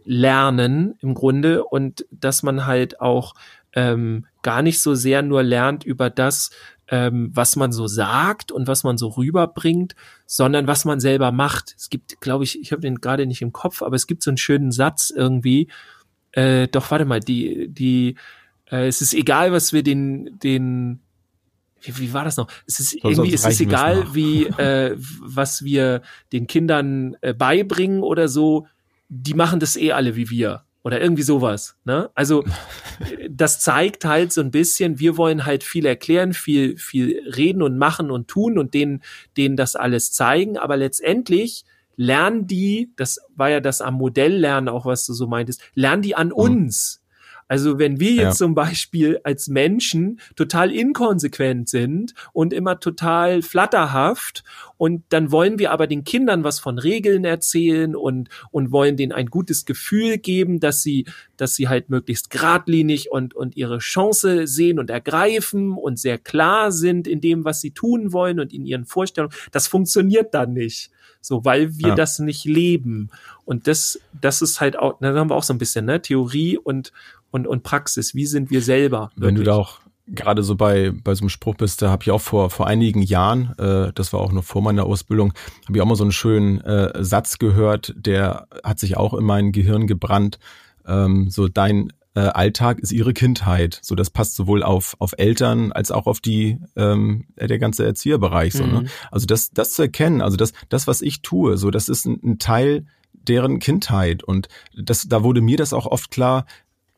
Lernen im Grunde und dass man halt auch ähm, gar nicht so sehr nur lernt über das, ähm, was man so sagt und was man so rüberbringt, sondern was man selber macht. Es gibt, glaube ich, ich habe den gerade nicht im Kopf, aber es gibt so einen schönen Satz irgendwie. Äh, doch, warte mal, die, die, äh, es ist egal, was wir den, den, wie, wie war das noch? Es ist Sonst- irgendwie, es ist egal, wie, äh, was wir den Kindern äh, beibringen oder so. Die machen das eh alle wie wir oder irgendwie sowas. Ne? Also das zeigt halt so ein bisschen, wir wollen halt viel erklären, viel, viel reden und machen und tun und denen, denen das alles zeigen, aber letztendlich lernen die, das war ja das am Modelllernen auch, was du so meintest, lernen die an uns. Also wenn wir jetzt Ja. zum Beispiel als Menschen total inkonsequent sind und immer total flatterhaft und dann wollen wir aber den Kindern was von Regeln erzählen und, und wollen denen ein gutes Gefühl geben, dass sie, dass sie halt möglichst geradlinig und, und ihre Chance sehen und ergreifen und sehr klar sind in dem, was sie tun wollen und in ihren Vorstellungen. Das funktioniert dann nicht. So, weil wir Ja. das nicht leben. Und das, das ist halt auch, da haben wir auch so ein bisschen, ne, Theorie und, und, und Praxis. Wie sind wir selber? Wenn du wirklich? da auch gerade so bei, bei so einem Spruch bist, da habe ich auch vor, vor einigen Jahren, äh, das war auch noch vor meiner Ausbildung, habe ich auch mal so einen schönen äh, Satz gehört, der hat sich auch in mein Gehirn gebrannt. Ähm, so dein äh, Alltag ist ihre Kindheit. So, das passt sowohl auf, auf Eltern als auch auf die, ähm, der ganze Erzieherbereich. So, ne? Mhm. Also das, das zu erkennen, also das, das, was ich tue, so, das ist ein, ein Teil deren Kindheit. Und das, da wurde mir das auch oft klar,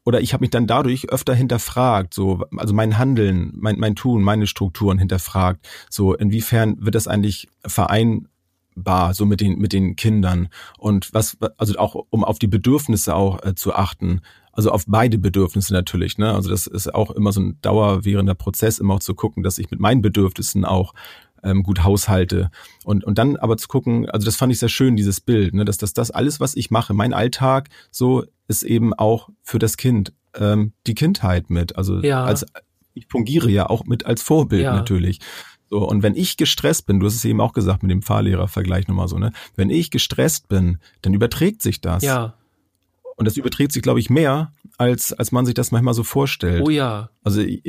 oder ich habe mich dann dadurch öfter hinterfragt, so also mein Handeln, mein mein Tun, meine Strukturen hinterfragt, so inwiefern wird das eigentlich vereinbar so mit den mit den Kindern und was also auch um auf die Bedürfnisse auch äh, zu achten, also auf beide Bedürfnisse natürlich, ne? Also das ist auch immer so ein dauerwährender Prozess, immer auch zu gucken, dass ich mit meinen Bedürfnissen auch ähm, gut haushalte und und dann aber zu gucken, also das fand ich sehr schön dieses Bild, ne, dass das das alles, was ich mache, mein Alltag, so ist eben auch für das Kind ähm, die Kindheit mit, also Ja. als ich fungiere ja auch mit als Vorbild Ja. natürlich. So, und wenn ich gestresst bin, du hast es eben auch gesagt mit dem Fahrlehrervergleich nochmal so, ne? Wenn ich gestresst bin, dann überträgt sich das. Ja, Und das überträgt sich, glaube ich, mehr, als, als man sich das manchmal so vorstellt. oh ja, Also ich,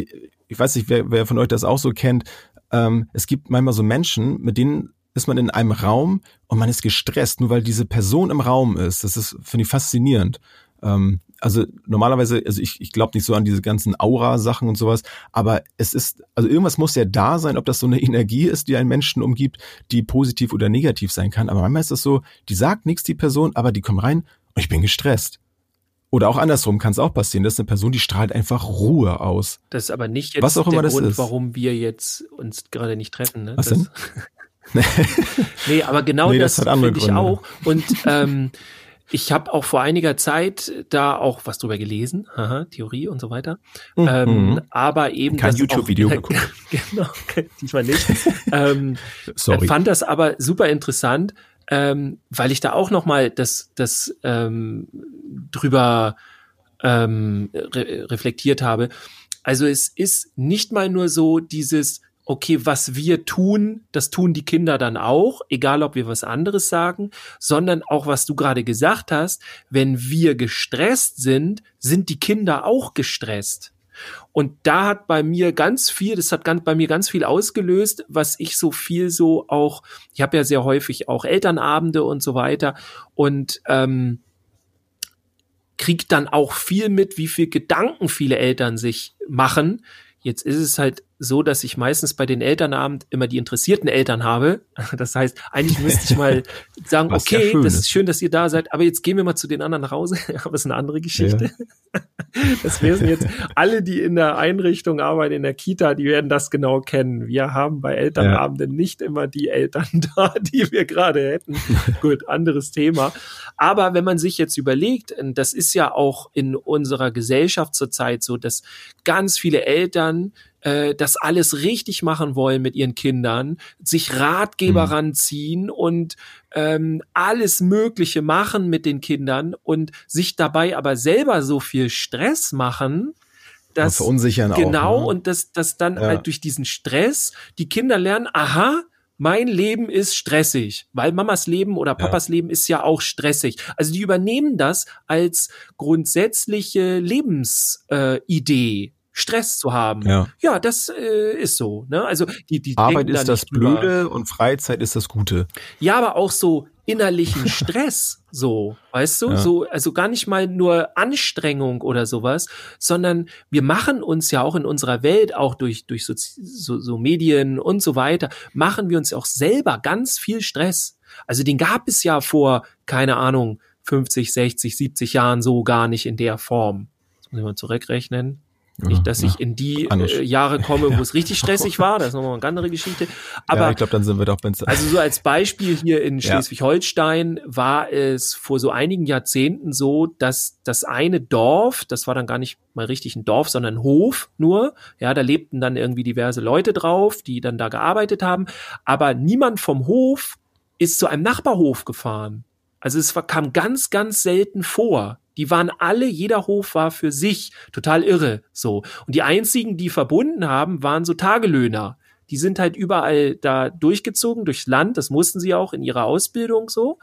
ich weiß nicht, wer, wer von euch das auch so kennt. Ähm, es gibt manchmal so Menschen, mit denen ist man in einem Raum und man ist gestresst, nur weil diese Person im Raum ist. Das ist, finde ich, faszinierend. Ähm, also normalerweise, also ich, ich glaube nicht so an diese ganzen Aura-Sachen und sowas, aber es ist, also irgendwas muss ja da sein, ob das so eine Energie ist, die einen Menschen umgibt, die positiv oder negativ sein kann. Aber manchmal ist das so, die sagt nichts, die Person, aber die kommt rein und ich bin gestresst. Oder auch andersrum kann es auch passieren. Das ist eine Person, die strahlt einfach Ruhe aus. Das ist aber nicht jetzt Was auch immer der Grund, ist. warum wir jetzt uns gerade nicht treffen. Ne? Was das, denn? nee, aber genau Nee, das, das finde ich auch. Und ähm, ich habe auch vor einiger Zeit da auch was drüber gelesen, Haha, Theorie und so weiter. Mhm. Ähm, aber eben Kein YouTube-Video geguckt. genau, diesmal nicht. ähm, Sorry. fand das aber super interessant, ähm, weil ich da auch noch mal das, das ähm, drüber ähm, re reflektiert habe. Also es ist nicht mal nur so dieses, okay, was wir tun, das tun die Kinder dann auch, egal ob wir was anderes sagen, sondern auch, was du gerade gesagt hast, wenn wir gestresst sind, sind die Kinder auch gestresst. Und da hat bei mir ganz viel, das hat ganz, bei mir ganz viel ausgelöst, was ich so viel so auch, ich habe ja sehr häufig auch Elternabende und so weiter und ähm, kriegt dann auch viel mit, wie viel Gedanken viele Eltern sich machen. Jetzt ist es halt so, dass ich meistens bei den Elternabend immer die interessierten Eltern habe. Das heißt, eigentlich müsste ich mal sagen, Was ja okay, schön das ist. schön, dass ihr da seid, aber jetzt gehen wir mal zu den anderen nach Hause. Aber das ist eine andere Geschichte. Das wären jetzt alle, die in der Einrichtung arbeiten, in der Kita, die werden das genau kennen. Wir haben bei Elternabenden nicht immer die Eltern da, die wir gerade hätten. Gut, anderes Thema. Aber wenn man sich jetzt überlegt, das ist ja auch in unserer Gesellschaft zurzeit so, dass ganz viele Eltern äh, das alles richtig machen wollen mit ihren Kindern, sich Ratgeber Mhm. ranziehen und ähm, alles Mögliche machen mit den Kindern und sich dabei aber selber so viel Stress machen, dass verunsichern auch, genau ne? und dass dass dann Ja. halt durch diesen Stress die Kinder lernen, aha, mein Leben ist stressig, weil Mamas Leben oder Papas Leben ist ja auch stressig. Also die übernehmen das als grundsätzliche Lebensidee. Äh, Stress zu haben. Ja. Ja, das äh, ist so. Ne? Also die, die Arbeit da ist das. Blöde und Freizeit ist das Gute. Ja, aber auch so innerlichen Stress, so, weißt du, Ja. so, also gar nicht mal nur Anstrengung oder sowas, sondern wir machen uns ja auch in unserer Welt, auch durch, durch so, so, so Medien und so weiter, machen wir uns auch selber ganz viel Stress. Also den gab es ja vor, keine Ahnung, 50, 60, 70 Jahren so gar nicht in der Form. Das muss ich mal zurückrechnen. Nicht, dass Ja. ich in die äh, Jahre komme, wo es richtig stressig war. Das ist nochmal eine andere Geschichte. Aber ja, ich glaube, dann sind wir doch also so als Beispiel hier in Ja. Schleswig-Holstein war es vor so einigen Jahrzehnten so, dass das eine Dorf, das war dann gar nicht mal richtig ein Dorf, sondern ein Hof nur, ja, da lebten dann irgendwie diverse Leute drauf, die dann da gearbeitet haben, aber niemand vom Hof ist zu einem Nachbarhof gefahren. Also es war, kam ganz, ganz selten vor. Die waren alle, jeder Hof war für sich total irre, so. Und die einzigen, die verbunden haben, waren so Tagelöhner. Die sind halt überall da durchgezogen durchs Land. Das mussten sie auch in ihrer Ausbildung so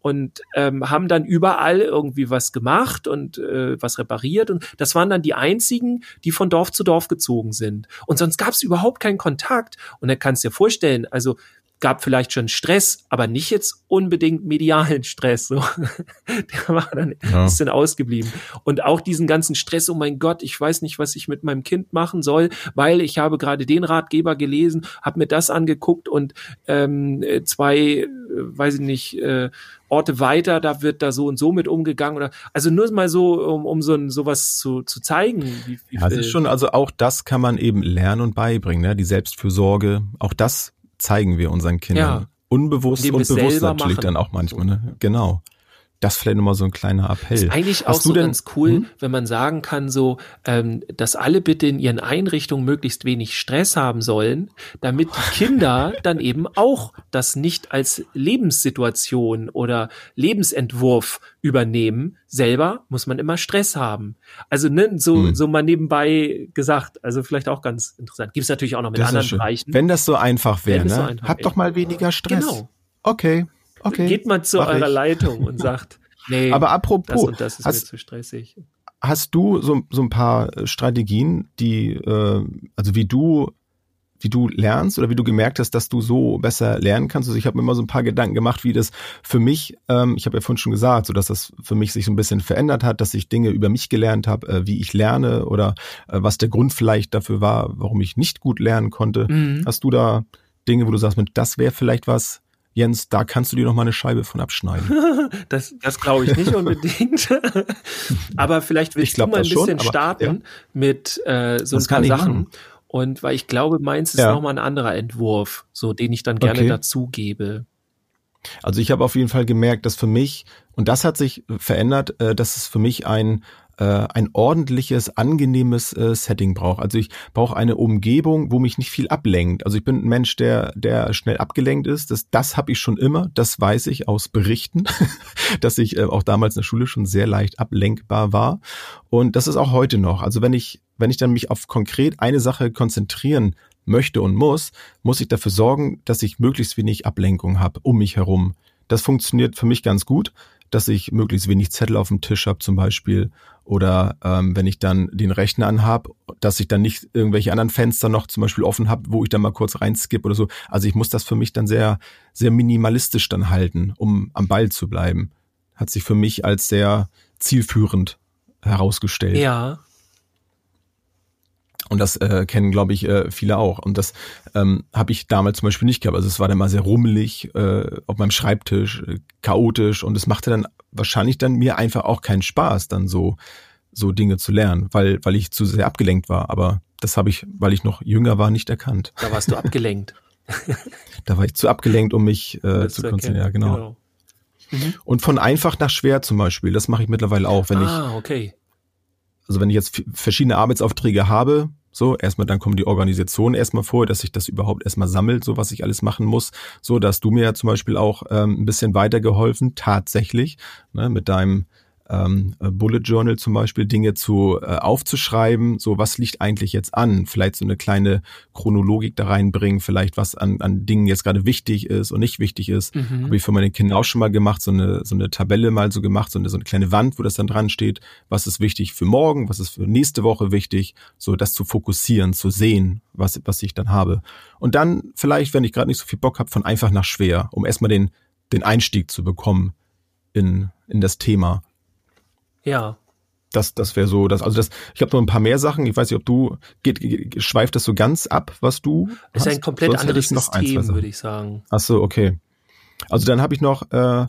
und ähm, haben dann überall irgendwie was gemacht und äh, was repariert und das waren dann die einzigen, die von Dorf zu Dorf gezogen sind und sonst gab es überhaupt keinen Kontakt und da kannst du dir vorstellen, also gab vielleicht schon Stress, aber nicht jetzt unbedingt medialen Stress. So. Der war dann Ja. ein bisschen ausgeblieben. Und auch diesen ganzen Stress, oh mein Gott, ich weiß nicht, was ich mit meinem Kind machen soll, weil ich habe gerade den Ratgeber gelesen, habe mir das angeguckt und ähm, äh, zwei, weiß ich nicht, äh, Orte weiter, da wird da so und so mit umgegangen. Oder also nur mal so, um, um so ein, sowas zu, zu zeigen. Wie, wie, Ja, es ist schon, also auch das kann man eben lernen und beibringen, ne? Die Selbstfürsorge, auch das zeigen wir unseren Kindern. Ja. Unbewusst und bewusst natürlich machen. dann auch manchmal, ne? Genau. Das vielleicht nochmal so ein kleiner Appell. Ist eigentlich auch Hast so ganz cool, Hm? wenn man sagen kann, so, ähm, dass alle bitte in ihren Einrichtungen möglichst wenig Stress haben sollen, damit die Kinder dann eben auch das nicht als Lebenssituation oder Lebensentwurf übernehmen. Selber muss man immer Stress haben. Also ne, so, Hm. so mal nebenbei gesagt, also vielleicht auch ganz interessant. Gibt es natürlich auch noch mit Das anderen. Bereichen. Wenn das so einfach wäre, ne? so einfach Habt doch mal weniger Stress. Genau. Okay. Okay. Geht mal zu eurer ich. Leitung und sagt, nee, Aber das apropos, und das ist mir hast, zu stressig. hast du so, so ein paar äh, Strategien, die, äh, also wie du, wie du lernst oder wie du gemerkt hast, dass du so besser lernen kannst? Also ich habe mir immer so ein paar Gedanken gemacht, wie das für mich, ähm, ich habe ja vorhin schon gesagt, so dass das für mich sich so ein bisschen verändert hat, dass ich Dinge über mich gelernt habe, äh, wie ich lerne oder äh, was der Grund vielleicht dafür war, warum ich nicht gut lernen konnte. Mhm. Hast du da Dinge, wo du sagst, das wäre vielleicht was, Jens, da kannst du dir noch mal eine Scheibe von abschneiden. das das glaube ich nicht unbedingt. aber vielleicht willst du mal ein bisschen schon, starten ja. mit äh, so das ein paar Sachen. Und weil ich glaube, meins ist ja. noch mal ein anderer Entwurf, so den ich dann gerne okay. dazugebe. Also ich habe auf jeden Fall gemerkt, dass für mich, und das hat sich verändert, äh, dass es für mich ein äh, ein ordentliches, angenehmes äh, Setting brauche. Also ich brauche eine Umgebung, wo mich nicht viel ablenkt. Also ich bin ein Mensch, der, der schnell abgelenkt ist. Das, das habe ich schon immer, das weiß ich aus Berichten, dass ich äh, auch damals in der Schule schon sehr leicht ablenkbar war. Und das ist auch heute noch. Also wenn ich, wenn ich dann mich auf konkret eine Sache konzentrieren möchte und muss, muss ich dafür sorgen, dass ich möglichst wenig Ablenkung habe um mich herum. Das funktioniert für mich ganz gut dass ich möglichst wenig Zettel auf dem Tisch habe zum Beispiel oder ähm, wenn ich dann den Rechner anhab, dass ich dann nicht irgendwelche anderen Fenster noch zum Beispiel offen habe, wo ich dann mal kurz reinskippe oder so. Also ich muss das für mich dann sehr, sehr minimalistisch dann halten, um am Ball zu bleiben. Hat sich für mich als sehr zielführend herausgestellt. Ja, und das äh, kennen, glaube ich, äh, viele auch. Und das ähm, habe ich damals zum Beispiel nicht gehabt. Also es war dann mal sehr rummelig äh, auf meinem Schreibtisch, äh, chaotisch und es machte dann wahrscheinlich dann mir einfach auch keinen Spaß, dann so so Dinge zu lernen, weil weil ich zu sehr abgelenkt war. Aber das habe ich, weil ich noch jünger war, nicht erkannt. Da warst du abgelenkt. da war ich zu abgelenkt, um mich äh, zu konzentrieren. Ja, genau. genau. Mhm. Und von einfach nach schwer zum Beispiel, das mache ich mittlerweile auch, wenn ah, ich okay. Also wenn ich jetzt verschiedene Arbeitsaufträge habe, so, erstmal dann kommt die Organisation erstmal vor, dass sich das überhaupt erstmal sammelt, so was ich alles machen muss. So, dass du mir ja zum Beispiel auch ähm, ein bisschen weitergeholfen, tatsächlich, ne, mit deinem ähm, äh, Bullet Journal zum Beispiel Dinge zu äh, aufzuschreiben, so was liegt eigentlich jetzt an, vielleicht so eine kleine Chronologik da reinbringen, vielleicht was an, an Dingen jetzt gerade wichtig ist und nicht wichtig ist. Mhm. Habe ich für meine Kinder auch schon mal gemacht, so eine, so eine Tabelle mal so gemacht, so eine, so eine kleine Wand, wo das dann dran steht, was ist wichtig für morgen, was ist für nächste Woche wichtig, so das zu fokussieren, zu sehen, was, was ich dann habe. Und dann vielleicht, wenn ich gerade nicht so viel Bock habe, von einfach nach schwer, um erstmal den, den Einstieg zu bekommen in, in das Thema. Ja. Das, das wäre so, das, also das, ich habe noch ein paar mehr Sachen. Ich weiß nicht, ob du, geht, geht, schweift das so ganz ab, was du? Es ist ein komplett Sonst anderes noch System, würde ich sagen. Ach so, okay. Also dann habe ich noch äh,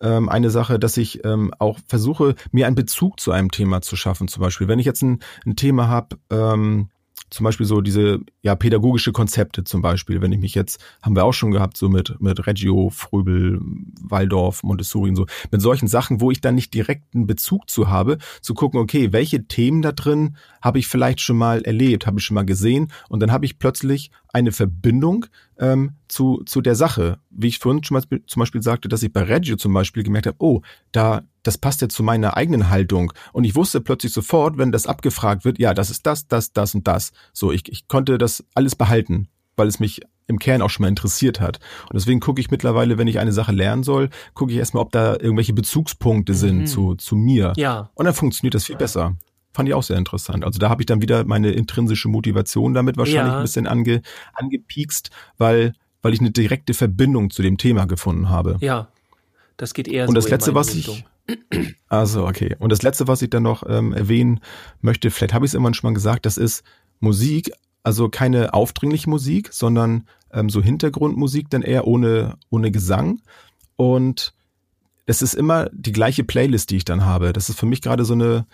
ähm, eine Sache, dass ich ähm, auch versuche, mir einen Bezug zu einem Thema zu schaffen. Zum Beispiel, wenn ich jetzt ein, ein Thema habe, ähm, zum Beispiel so diese ja pädagogische Konzepte zum Beispiel, wenn ich mich jetzt, haben wir auch schon gehabt, so mit, mit Reggio, Fröbel, Waldorf, Montessori und so, mit solchen Sachen, wo ich dann nicht direkt einen Bezug zu habe, zu gucken, okay, welche Themen da drin habe ich vielleicht schon mal erlebt, habe ich schon mal gesehen und dann habe ich plötzlich eine Verbindung ähm, zu, zu der Sache. Wie ich vorhin schon mal, zum Beispiel sagte, dass ich bei Reggio zum Beispiel gemerkt habe, oh, da, das passt ja zu meiner eigenen Haltung. Und ich wusste plötzlich sofort, wenn das abgefragt wird, ja, das ist das, das, das und das. So, ich, ich konnte das alles behalten, weil es mich im Kern auch schon mal interessiert hat. Und deswegen gucke ich mittlerweile, wenn ich eine Sache lernen soll, gucke ich erstmal, ob da irgendwelche Bezugspunkte sind mhm. zu, zu mir. Ja. Und dann funktioniert das viel besser. Fand ich auch sehr interessant. Also da habe ich dann wieder meine intrinsische Motivation damit wahrscheinlich ja. ein bisschen ange, angepiekst, weil, weil ich eine direkte Verbindung zu dem Thema gefunden habe. Ja, das geht eher Und so das letzte, was Richtung. ich also okay. Und das letzte, was ich dann noch ähm, erwähnen möchte, vielleicht habe ich es immer schon mal gesagt, das ist Musik, also keine aufdringliche Musik, sondern ähm, so Hintergrundmusik, dann eher ohne ohne Gesang. Und es ist immer die gleiche Playlist, die ich dann habe. Das ist für mich gerade so eine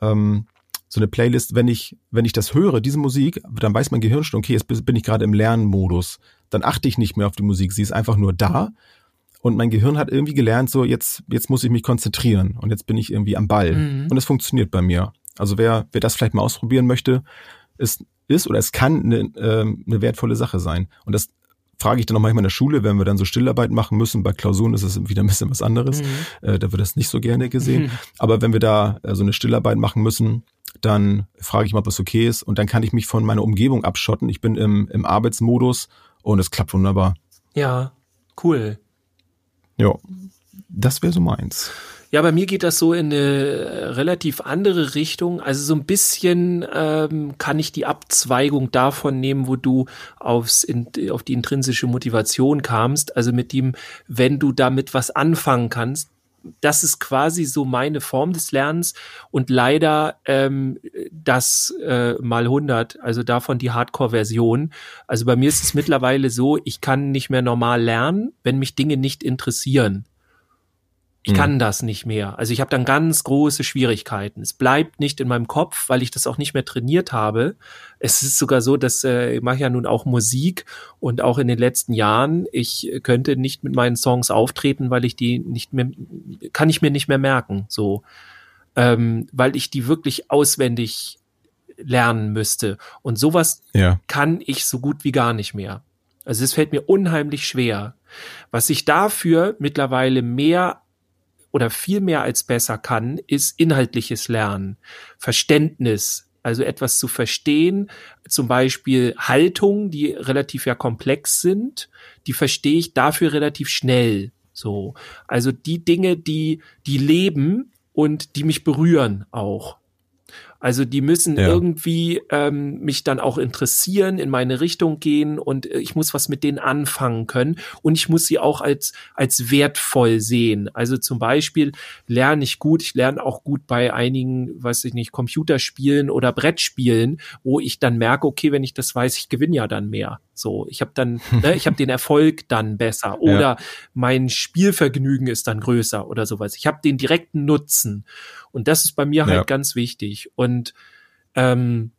ähm, so eine Playlist, wenn ich, wenn ich das höre, diese Musik, dann weiß mein Gehirn schon, okay, jetzt bin ich gerade im Lernmodus. Dann achte ich nicht mehr auf die Musik, sie ist einfach nur da. Und mein Gehirn hat irgendwie gelernt, so jetzt, jetzt muss ich mich konzentrieren und jetzt bin ich irgendwie am Ball. Mhm. Und es funktioniert bei mir. Also wer, wer das vielleicht mal ausprobieren möchte, ist, ist oder es kann eine, äh, eine wertvolle Sache sein. Und das frage ich dann auch manchmal in der Schule, wenn wir dann so Stillarbeit machen müssen. Bei Klausuren ist es wieder ein bisschen was anderes. Mhm. Äh, da wird das nicht so gerne gesehen. Mhm. Aber wenn wir da äh, so eine Stillarbeit machen müssen, dann frage ich mal, ob das okay ist und dann kann ich mich von meiner Umgebung abschotten. Ich bin im, im Arbeitsmodus und es klappt wunderbar. Ja, cool. Ja, das wäre so meins. Ja, bei mir geht das so in eine relativ andere Richtung. Also so ein bisschen ähm, kann ich die Abzweigung davon nehmen, wo du aufs, in, auf die intrinsische Motivation kamst. Also mit dem, wenn du damit was anfangen kannst, das ist quasi so meine Form des Lernens und leider ähm, das äh, mal 100, also davon die Hardcore-Version. Also bei mir ist es mittlerweile so, ich kann nicht mehr normal lernen, wenn mich Dinge nicht interessieren. Ich kann mhm. das nicht mehr. Also ich habe dann ganz große Schwierigkeiten. Es bleibt nicht in meinem Kopf, weil ich das auch nicht mehr trainiert habe. Es ist sogar so, dass äh, ich mache ja nun auch Musik und auch in den letzten Jahren, ich könnte nicht mit meinen Songs auftreten, weil ich die nicht mehr, kann ich mir nicht mehr merken, so, ähm, weil ich die wirklich auswendig lernen müsste. Und sowas ja. kann ich so gut wie gar nicht mehr. Also es fällt mir unheimlich schwer. Was ich dafür mittlerweile mehr oder viel mehr als besser kann, ist inhaltliches Lernen, Verständnis, also etwas zu verstehen, zum Beispiel Haltungen, die relativ ja komplex sind, die verstehe ich dafür relativ schnell. So, also die Dinge, die die leben und die mich berühren auch. Also die müssen ja. irgendwie ähm, mich dann auch interessieren, in meine Richtung gehen und äh, ich muss was mit denen anfangen können und ich muss sie auch als, als wertvoll sehen. Also zum Beispiel lerne ich gut, ich lerne auch gut bei einigen, weiß ich nicht, Computerspielen oder Brettspielen, wo ich dann merke, okay, wenn ich das weiß, ich gewinne ja dann mehr. So, ich habe dann, ne, ich habe den Erfolg dann besser oder ja. mein Spielvergnügen ist dann größer oder sowas. Ich habe den direkten Nutzen und das ist bei mir halt ganz wichtig. Und ähm,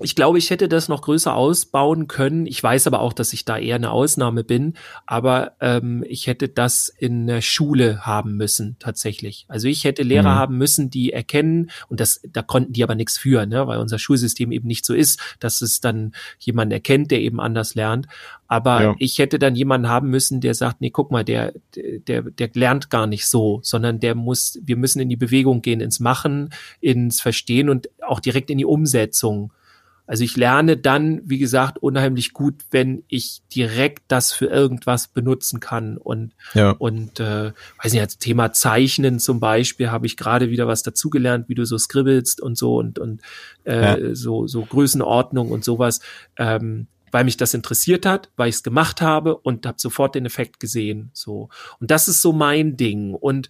ich glaube, ich hätte das noch größer ausbauen können. Ich weiß aber auch, dass ich da eher eine Ausnahme bin. Aber ähm, ich hätte das in der Schule haben müssen, tatsächlich. Also ich hätte Lehrer mhm. haben müssen, die erkennen, und das, da konnten die aber nichts für, ne, weil unser Schulsystem eben nicht so ist, dass es dann jemanden erkennt, der eben anders lernt. Aber ja. ich hätte dann jemanden haben müssen, der sagt, nee, guck mal, der, der, der lernt gar nicht so, sondern der muss, wir müssen in die Bewegung gehen, ins Machen, ins Verstehen und auch direkt in die Umsetzung. Also ich lerne dann, wie gesagt, unheimlich gut, wenn ich direkt das für irgendwas benutzen kann. Und, ja. und äh, weiß nicht, als Thema Zeichnen zum Beispiel habe ich gerade wieder was dazugelernt, wie du so skribbelst und so und, und äh, ja. so, so Größenordnung und sowas. Ähm, weil mich das interessiert hat, weil ich es gemacht habe und habe sofort den Effekt gesehen. So und das ist so mein Ding. Und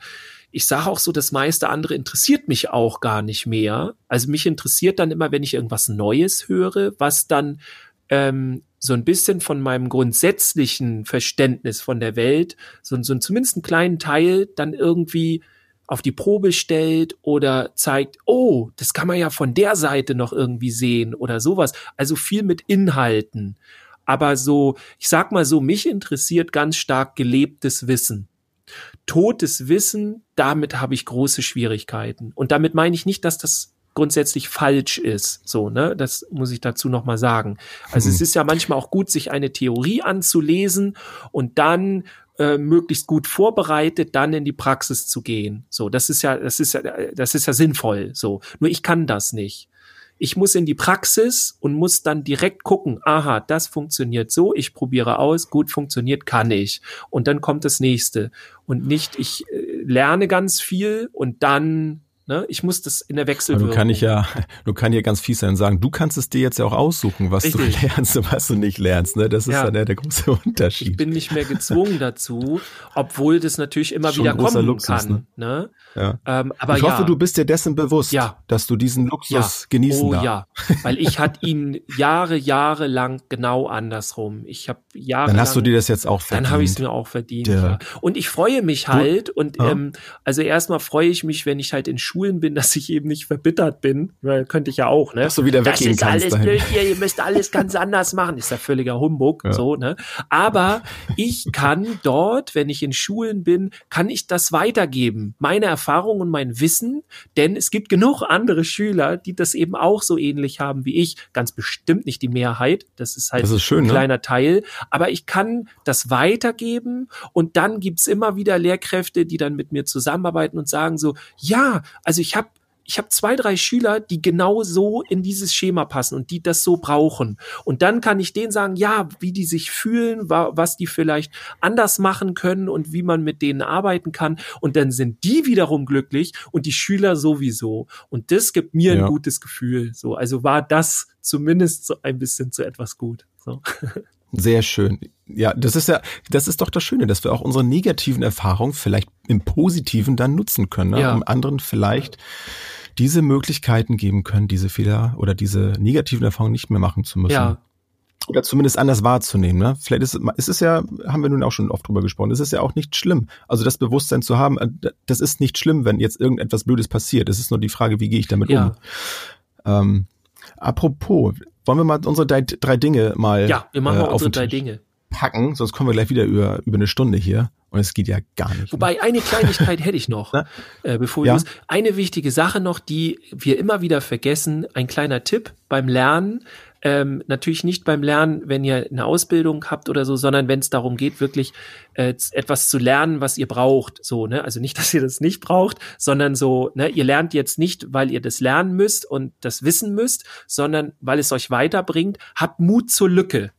ich sage auch so, das meiste andere interessiert mich auch gar nicht mehr. Also mich interessiert dann immer, wenn ich irgendwas Neues höre, was dann ähm, so ein bisschen von meinem grundsätzlichen Verständnis von der Welt, so, so zumindest einen kleinen Teil dann irgendwie auf die Probe stellt oder zeigt, oh, das kann man ja von der Seite noch irgendwie sehen oder sowas. Also viel mit Inhalten. Aber so, ich sag mal so, mich interessiert ganz stark gelebtes Wissen totes Wissen, damit habe ich große Schwierigkeiten. Und damit meine ich nicht, dass das grundsätzlich falsch ist. So, ne? Das muss ich dazu nochmal sagen. Also hm. es ist ja manchmal auch gut, sich eine Theorie anzulesen und dann äh, möglichst gut vorbereitet, dann in die Praxis zu gehen. So, das ist ja, das ist ja, das ist ja sinnvoll. So, nur ich kann das nicht. Ich muss in die Praxis und muss dann direkt gucken, aha, das funktioniert so, ich probiere aus, gut funktioniert, kann ich. Und dann kommt das nächste. Und nicht, ich äh, lerne ganz viel und dann Ne? Ich muss das in der Wechselwirkung. Du kann ich ja, du kann ja ganz fies sein und sagen, du kannst es dir jetzt ja auch aussuchen, was Richtig. du lernst und was du nicht lernst. Ne? Das ist ja. dann ja der große Unterschied. Ich bin nicht mehr gezwungen dazu, obwohl das natürlich immer Schon wieder kommen Luxus, kann. Ne? ne? Ja. Ähm, aber ich hoffe, ja. du bist dir dessen bewusst, ja. dass du diesen Luxus genießen oh, darfst. ja, weil ich hatte ihn Jahre, Jahre lang genau andersrum. Ich habe Jahre Dann hast du dir das jetzt auch verdient. Dann habe ich es mir auch verdient. Und ich freue mich halt und ähm, also erstmal freue ich mich, wenn ich halt in Schule Schulen bin, dass ich eben nicht verbittert bin, weil könnte ich ja auch, ne? Dass du wieder weggehen das ist alles dahin. blöd hier, ihr müsst alles ganz anders machen. Ist ja völliger Humbug, ja. so, ne? Aber ich kann dort, wenn ich in Schulen bin, kann ich das weitergeben. Meine Erfahrung und mein Wissen, denn es gibt genug andere Schüler, die das eben auch so ähnlich haben wie ich. Ganz bestimmt nicht die Mehrheit. Das ist halt das ist schön, ein ne? kleiner Teil. Aber ich kann das weitergeben und dann gibt's immer wieder Lehrkräfte, die dann mit mir zusammenarbeiten und sagen so, ja, also ich habe ich habe zwei, drei Schüler, die genau so in dieses Schema passen und die das so brauchen. Und dann kann ich denen sagen, ja, wie die sich fühlen, was die vielleicht anders machen können und wie man mit denen arbeiten kann. Und dann sind die wiederum glücklich und die Schüler sowieso. Und das gibt mir ja. ein gutes Gefühl. So, also war das zumindest so ein bisschen zu etwas gut. So. Sehr schön. Ja, das ist ja, das ist doch das Schöne, dass wir auch unsere negativen Erfahrungen vielleicht im Positiven dann nutzen können, ne? Ja. um anderen vielleicht diese Möglichkeiten geben können, diese Fehler oder diese negativen Erfahrungen nicht mehr machen zu müssen. Ja, Oder zumindest anders wahrzunehmen. Ne? Vielleicht ist es, ist es ja, haben wir nun auch schon oft drüber gesprochen, es ist ja auch nicht schlimm. Also das Bewusstsein zu haben, äh, das ist nicht schlimm, wenn jetzt irgendetwas Blödes passiert. Es ist nur die Frage, wie gehe ich damit Ja. um. Ähm, apropos, wollen wir mal unsere drei, drei Dinge mal ja, wir machen äh, mal auf unsere drei Dinge. packen, sonst kommen wir gleich wieder über, über eine Stunde hier und es geht ja gar nicht. Wobei eine Kleinigkeit hätte ich noch, äh, bevor wir Ja? los. Eine wichtige Sache noch, die wir immer wieder vergessen. Ein kleiner Tipp beim Lernen. Ähm, natürlich nicht beim Lernen, wenn ihr eine Ausbildung habt oder so, sondern wenn es darum geht, wirklich äh, etwas zu lernen, was ihr braucht. So, ne? Also nicht, dass ihr das nicht braucht, sondern so, ne, ihr lernt jetzt nicht, weil ihr das lernen müsst und das wissen müsst, sondern weil es euch weiterbringt. Habt Mut zur Lücke.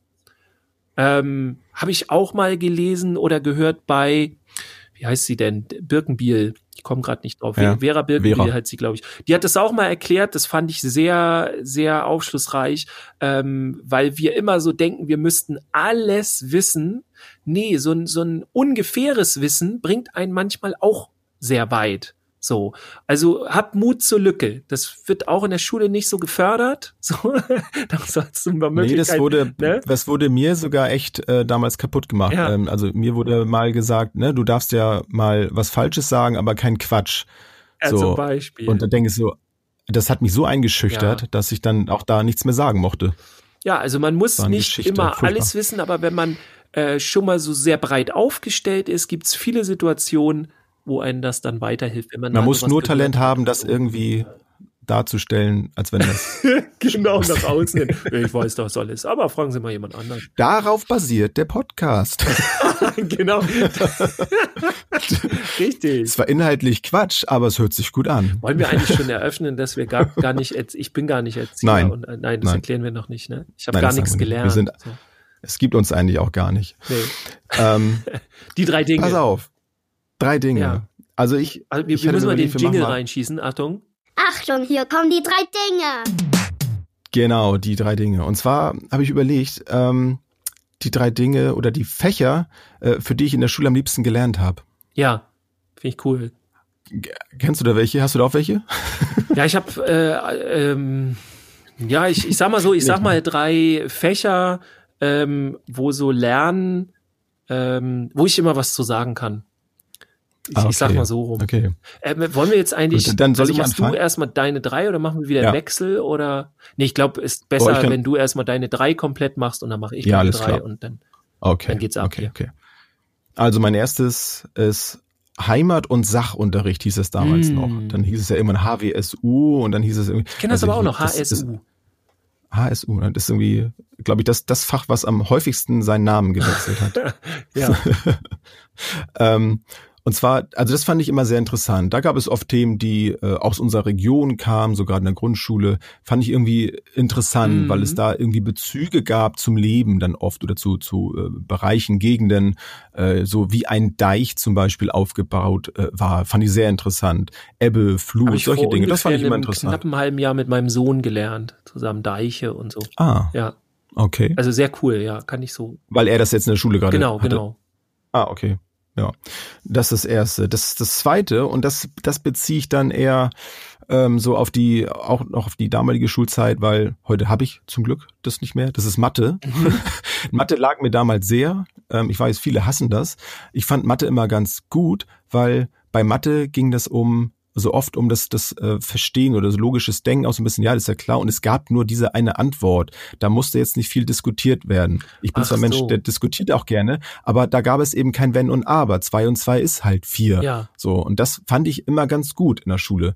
Ähm, Habe ich auch mal gelesen oder gehört bei, wie heißt sie denn? Birkenbiel. Ich komme gerade nicht drauf. Ja, Vera Birkenbiel hat sie, glaube ich. Die hat das auch mal erklärt. Das fand ich sehr, sehr aufschlussreich, ähm, weil wir immer so denken, wir müssten alles wissen. Nee, so ein, so ein ungefähres Wissen bringt einen manchmal auch sehr weit. So, also habt Mut zur Lücke. Das wird auch in der Schule nicht so gefördert. So, da sollst du mal Nee, das wurde, ne? das wurde mir sogar echt äh, damals kaputt gemacht. Ja. Ähm, also mir wurde mal gesagt, ne, du darfst ja mal was Falsches sagen, aber kein Quatsch. Ja, so. zum Beispiel. Und dann denke ich so, das hat mich so eingeschüchtert, Ja. dass ich dann auch da nichts mehr sagen mochte. Ja, also man muss nicht Geschichte, immer furchtbar. alles wissen, aber wenn man äh, schon mal so sehr breit aufgestellt ist, gibt es viele Situationen, wo einen das dann weiterhilft. Wenn man, Man muss nur Talent haben, das irgendwie darzustellen, als wenn das. genau nach außen hin. Ich weiß das alles, aber fragen Sie mal jemand anderen. Darauf basiert der Podcast. genau. Richtig. Es war inhaltlich Quatsch, aber es hört sich gut an. Wollen wir eigentlich schon eröffnen, dass wir gar, gar nicht, ich bin gar nicht Erzieher Nein. und äh, nein, das Nein. erklären wir noch nicht, ne? Ich habe gar nichts sagen wir gelernt. sind- so. Es gibt uns eigentlich auch gar nicht. nee. Ähm, Die drei Dinge. pass auf. Drei Dinge. Ja. Also ich. Also wir, ich wir müssen mal den Jingle mal- reinschießen. Achtung. Achtung, hier kommen die drei Dinge. Genau, die drei Dinge. Und zwar habe ich überlegt, ähm, die drei Dinge oder die Fächer, äh, für die ich in der Schule am liebsten gelernt habe. Ja, finde ich cool. Kennst du da welche? Hast du da auch welche? Ja, ich habe, äh, ähm, ja, ich, ich sag mal so, ich sag mal drei Fächer, ähm, wo so Lernen, ähm, wo ich immer was zu sagen kann. Ich, Ah, ich sag okay. mal so rum. Okay. Ähm, wollen wir jetzt eigentlich, Gut, dann soll also ich machst anfangen? du erstmal deine drei oder machen wir wieder Ja. einen Wechsel oder? Nee, ich glaube, ist Oh, besser, ich kann- wenn du erstmal deine drei komplett machst und dann mache ich Ja, meine drei klar. und dann. Okay. Dann geht's ab Okay, hier. okay. Also mein erstes ist Heimat- und Sachunterricht hieß es damals Mm. noch. Dann hieß es ja irgendwann HWSU und dann hieß es irgendwie. Ich kenne das also aber auch noch, das ist- HSU. HSU, ne? das ist irgendwie, glaube ich, das, das Fach, was am häufigsten seinen Namen gewechselt hat. Ja. ähm, und zwar, also das fand ich immer sehr interessant. Da gab es oft Themen, die äh, aus unserer Region kamen, sogar in der Grundschule. Fand ich irgendwie interessant, Mhm. weil es da irgendwie Bezüge gab zum Leben dann oft oder zu, zu äh, Bereichen, Gegenden, äh, so wie ein Deich zum Beispiel aufgebaut äh, war. Fand ich sehr interessant. Ebbe, Flut, ich solche Dinge. Das fand ich immer interessant. knappen halben Jahr mit meinem Sohn gelernt, zusammen Deiche und so. Ah, Ja, okay. also sehr cool, ja, kann ich so. Weil er das jetzt in der Schule gerade Genau, hatte. genau. Ah, okay. Ja. Das ist das Erste. Das das Zweite, und das, das beziehe ich dann eher ähm, so auf die, auch noch auf die damalige Schulzeit, weil heute habe ich zum Glück das nicht mehr. Das ist Mathe. Mathe lag mir damals sehr. Ähm, ich weiß, viele hassen das. Ich fand Mathe immer ganz gut, weil bei Mathe ging das um so oft um das, das äh, Verstehen oder das logisches Denken auch so ein bisschen, ja, das ist ja klar. Und es gab nur diese eine Antwort. Da musste jetzt nicht viel diskutiert werden. Ich bin Ach zwar ein Mensch, so. der diskutiert auch gerne, aber da gab es eben kein Wenn und Aber. Zwei und zwei ist halt vier. Ja. So, und das fand ich immer ganz gut in der Schule.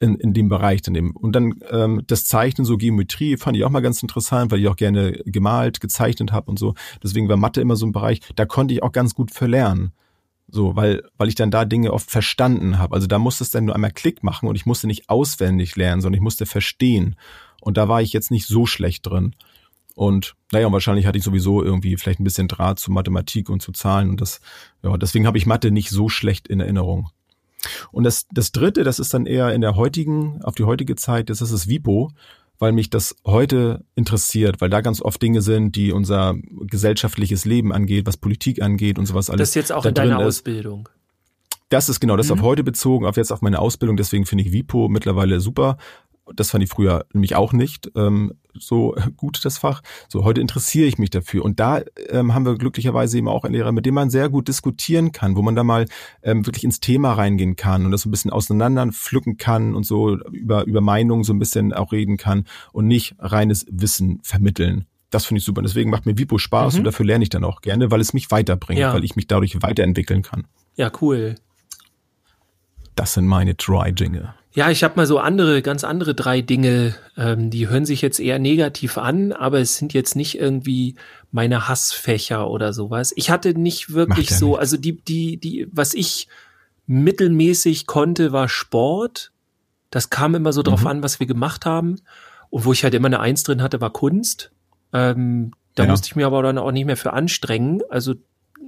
In, in dem Bereich dann eben. Und dann ähm, das Zeichnen, so Geometrie, fand ich auch mal ganz interessant, weil ich auch gerne gemalt, gezeichnet habe und so. Deswegen war Mathe immer so ein Bereich, da konnte ich auch ganz gut verlernen. So, weil, weil ich dann da Dinge oft verstanden habe. Also da musste es dann nur einmal Klick machen und ich musste nicht auswendig lernen, sondern ich musste verstehen. Und da war ich jetzt nicht so schlecht drin. Und naja, und wahrscheinlich hatte ich sowieso irgendwie vielleicht ein bisschen Draht zu Mathematik und zu Zahlen und das, ja, deswegen habe ich Mathe nicht so schlecht in Erinnerung. Und das, das dritte, das ist dann eher in der heutigen, auf die heutige Zeit, das ist das WIPO, weil mich das heute interessiert, weil da ganz oft Dinge sind, die unser gesellschaftliches Leben angeht, was Politik angeht und sowas alles. Das ist jetzt auch in deiner Ausbildung. Das ist genau das mhm. auf heute bezogen, auf jetzt auf meine Ausbildung. Deswegen finde ich Vipo mittlerweile super. Das fand ich früher nämlich auch nicht ähm, so gut, das Fach. So, heute interessiere ich mich dafür. Und da ähm, haben wir glücklicherweise eben auch einen Lehrer, mit dem man sehr gut diskutieren kann, wo man da mal ähm, wirklich ins Thema reingehen kann und das so ein bisschen auseinander pflücken kann und so über, über Meinungen so ein bisschen auch reden kann und nicht reines Wissen vermitteln. Das finde ich super. Deswegen macht mir Vipo Spaß mhm. und dafür lerne ich dann auch gerne, weil es mich weiterbringt, ja. weil ich mich dadurch weiterentwickeln kann. Ja, cool. Das sind meine Dry-Dinge. Ja, ich habe mal so andere, ganz andere drei Dinge, ähm, die hören sich jetzt eher negativ an, aber es sind jetzt nicht irgendwie meine Hassfächer oder sowas. Ich hatte nicht wirklich so, nicht. also die, die, die, was ich mittelmäßig konnte, war Sport. Das kam immer so drauf mhm. an, was wir gemacht haben. Und wo ich halt immer eine Eins drin hatte, war Kunst. Ähm, da ja. musste ich mir aber dann auch nicht mehr für anstrengen. Also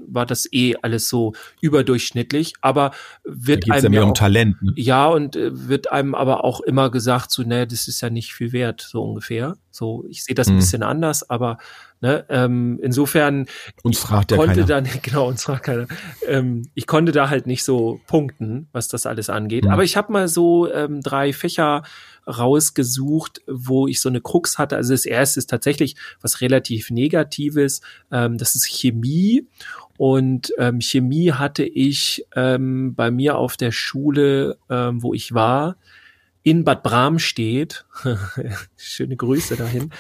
war das eh alles so überdurchschnittlich, aber wird einem ja mehr um Talent. Ne? Ja, und äh, wird einem aber auch immer gesagt, so, ne, das ist ja nicht viel wert, so ungefähr. So, ich sehe das ein mhm. bisschen anders, aber ne, ähm, insofern uns fragt ja konnte keiner. dann genau uns fragt keiner. Ähm, ich konnte da halt nicht so punkten, was das alles angeht. Mhm. Aber ich habe mal so ähm, drei Fächer rausgesucht, wo ich so eine Krux hatte. Also das erste ist tatsächlich was relativ Negatives. Ähm, das ist Chemie. Und ähm, Chemie hatte ich ähm, bei mir auf der Schule, ähm, wo ich war, in Bad Bramstedt, schöne Grüße dahin,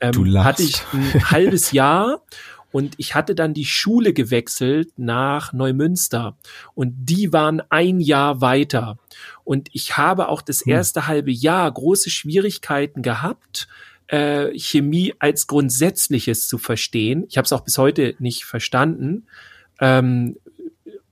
ähm, hatte ich ein halbes Jahr und ich hatte dann die Schule gewechselt nach Neumünster und die waren ein Jahr weiter. Und ich habe auch das hm. erste halbe Jahr große Schwierigkeiten gehabt, äh, Chemie als Grundsätzliches zu verstehen. Ich habe es auch bis heute nicht verstanden. Ähm,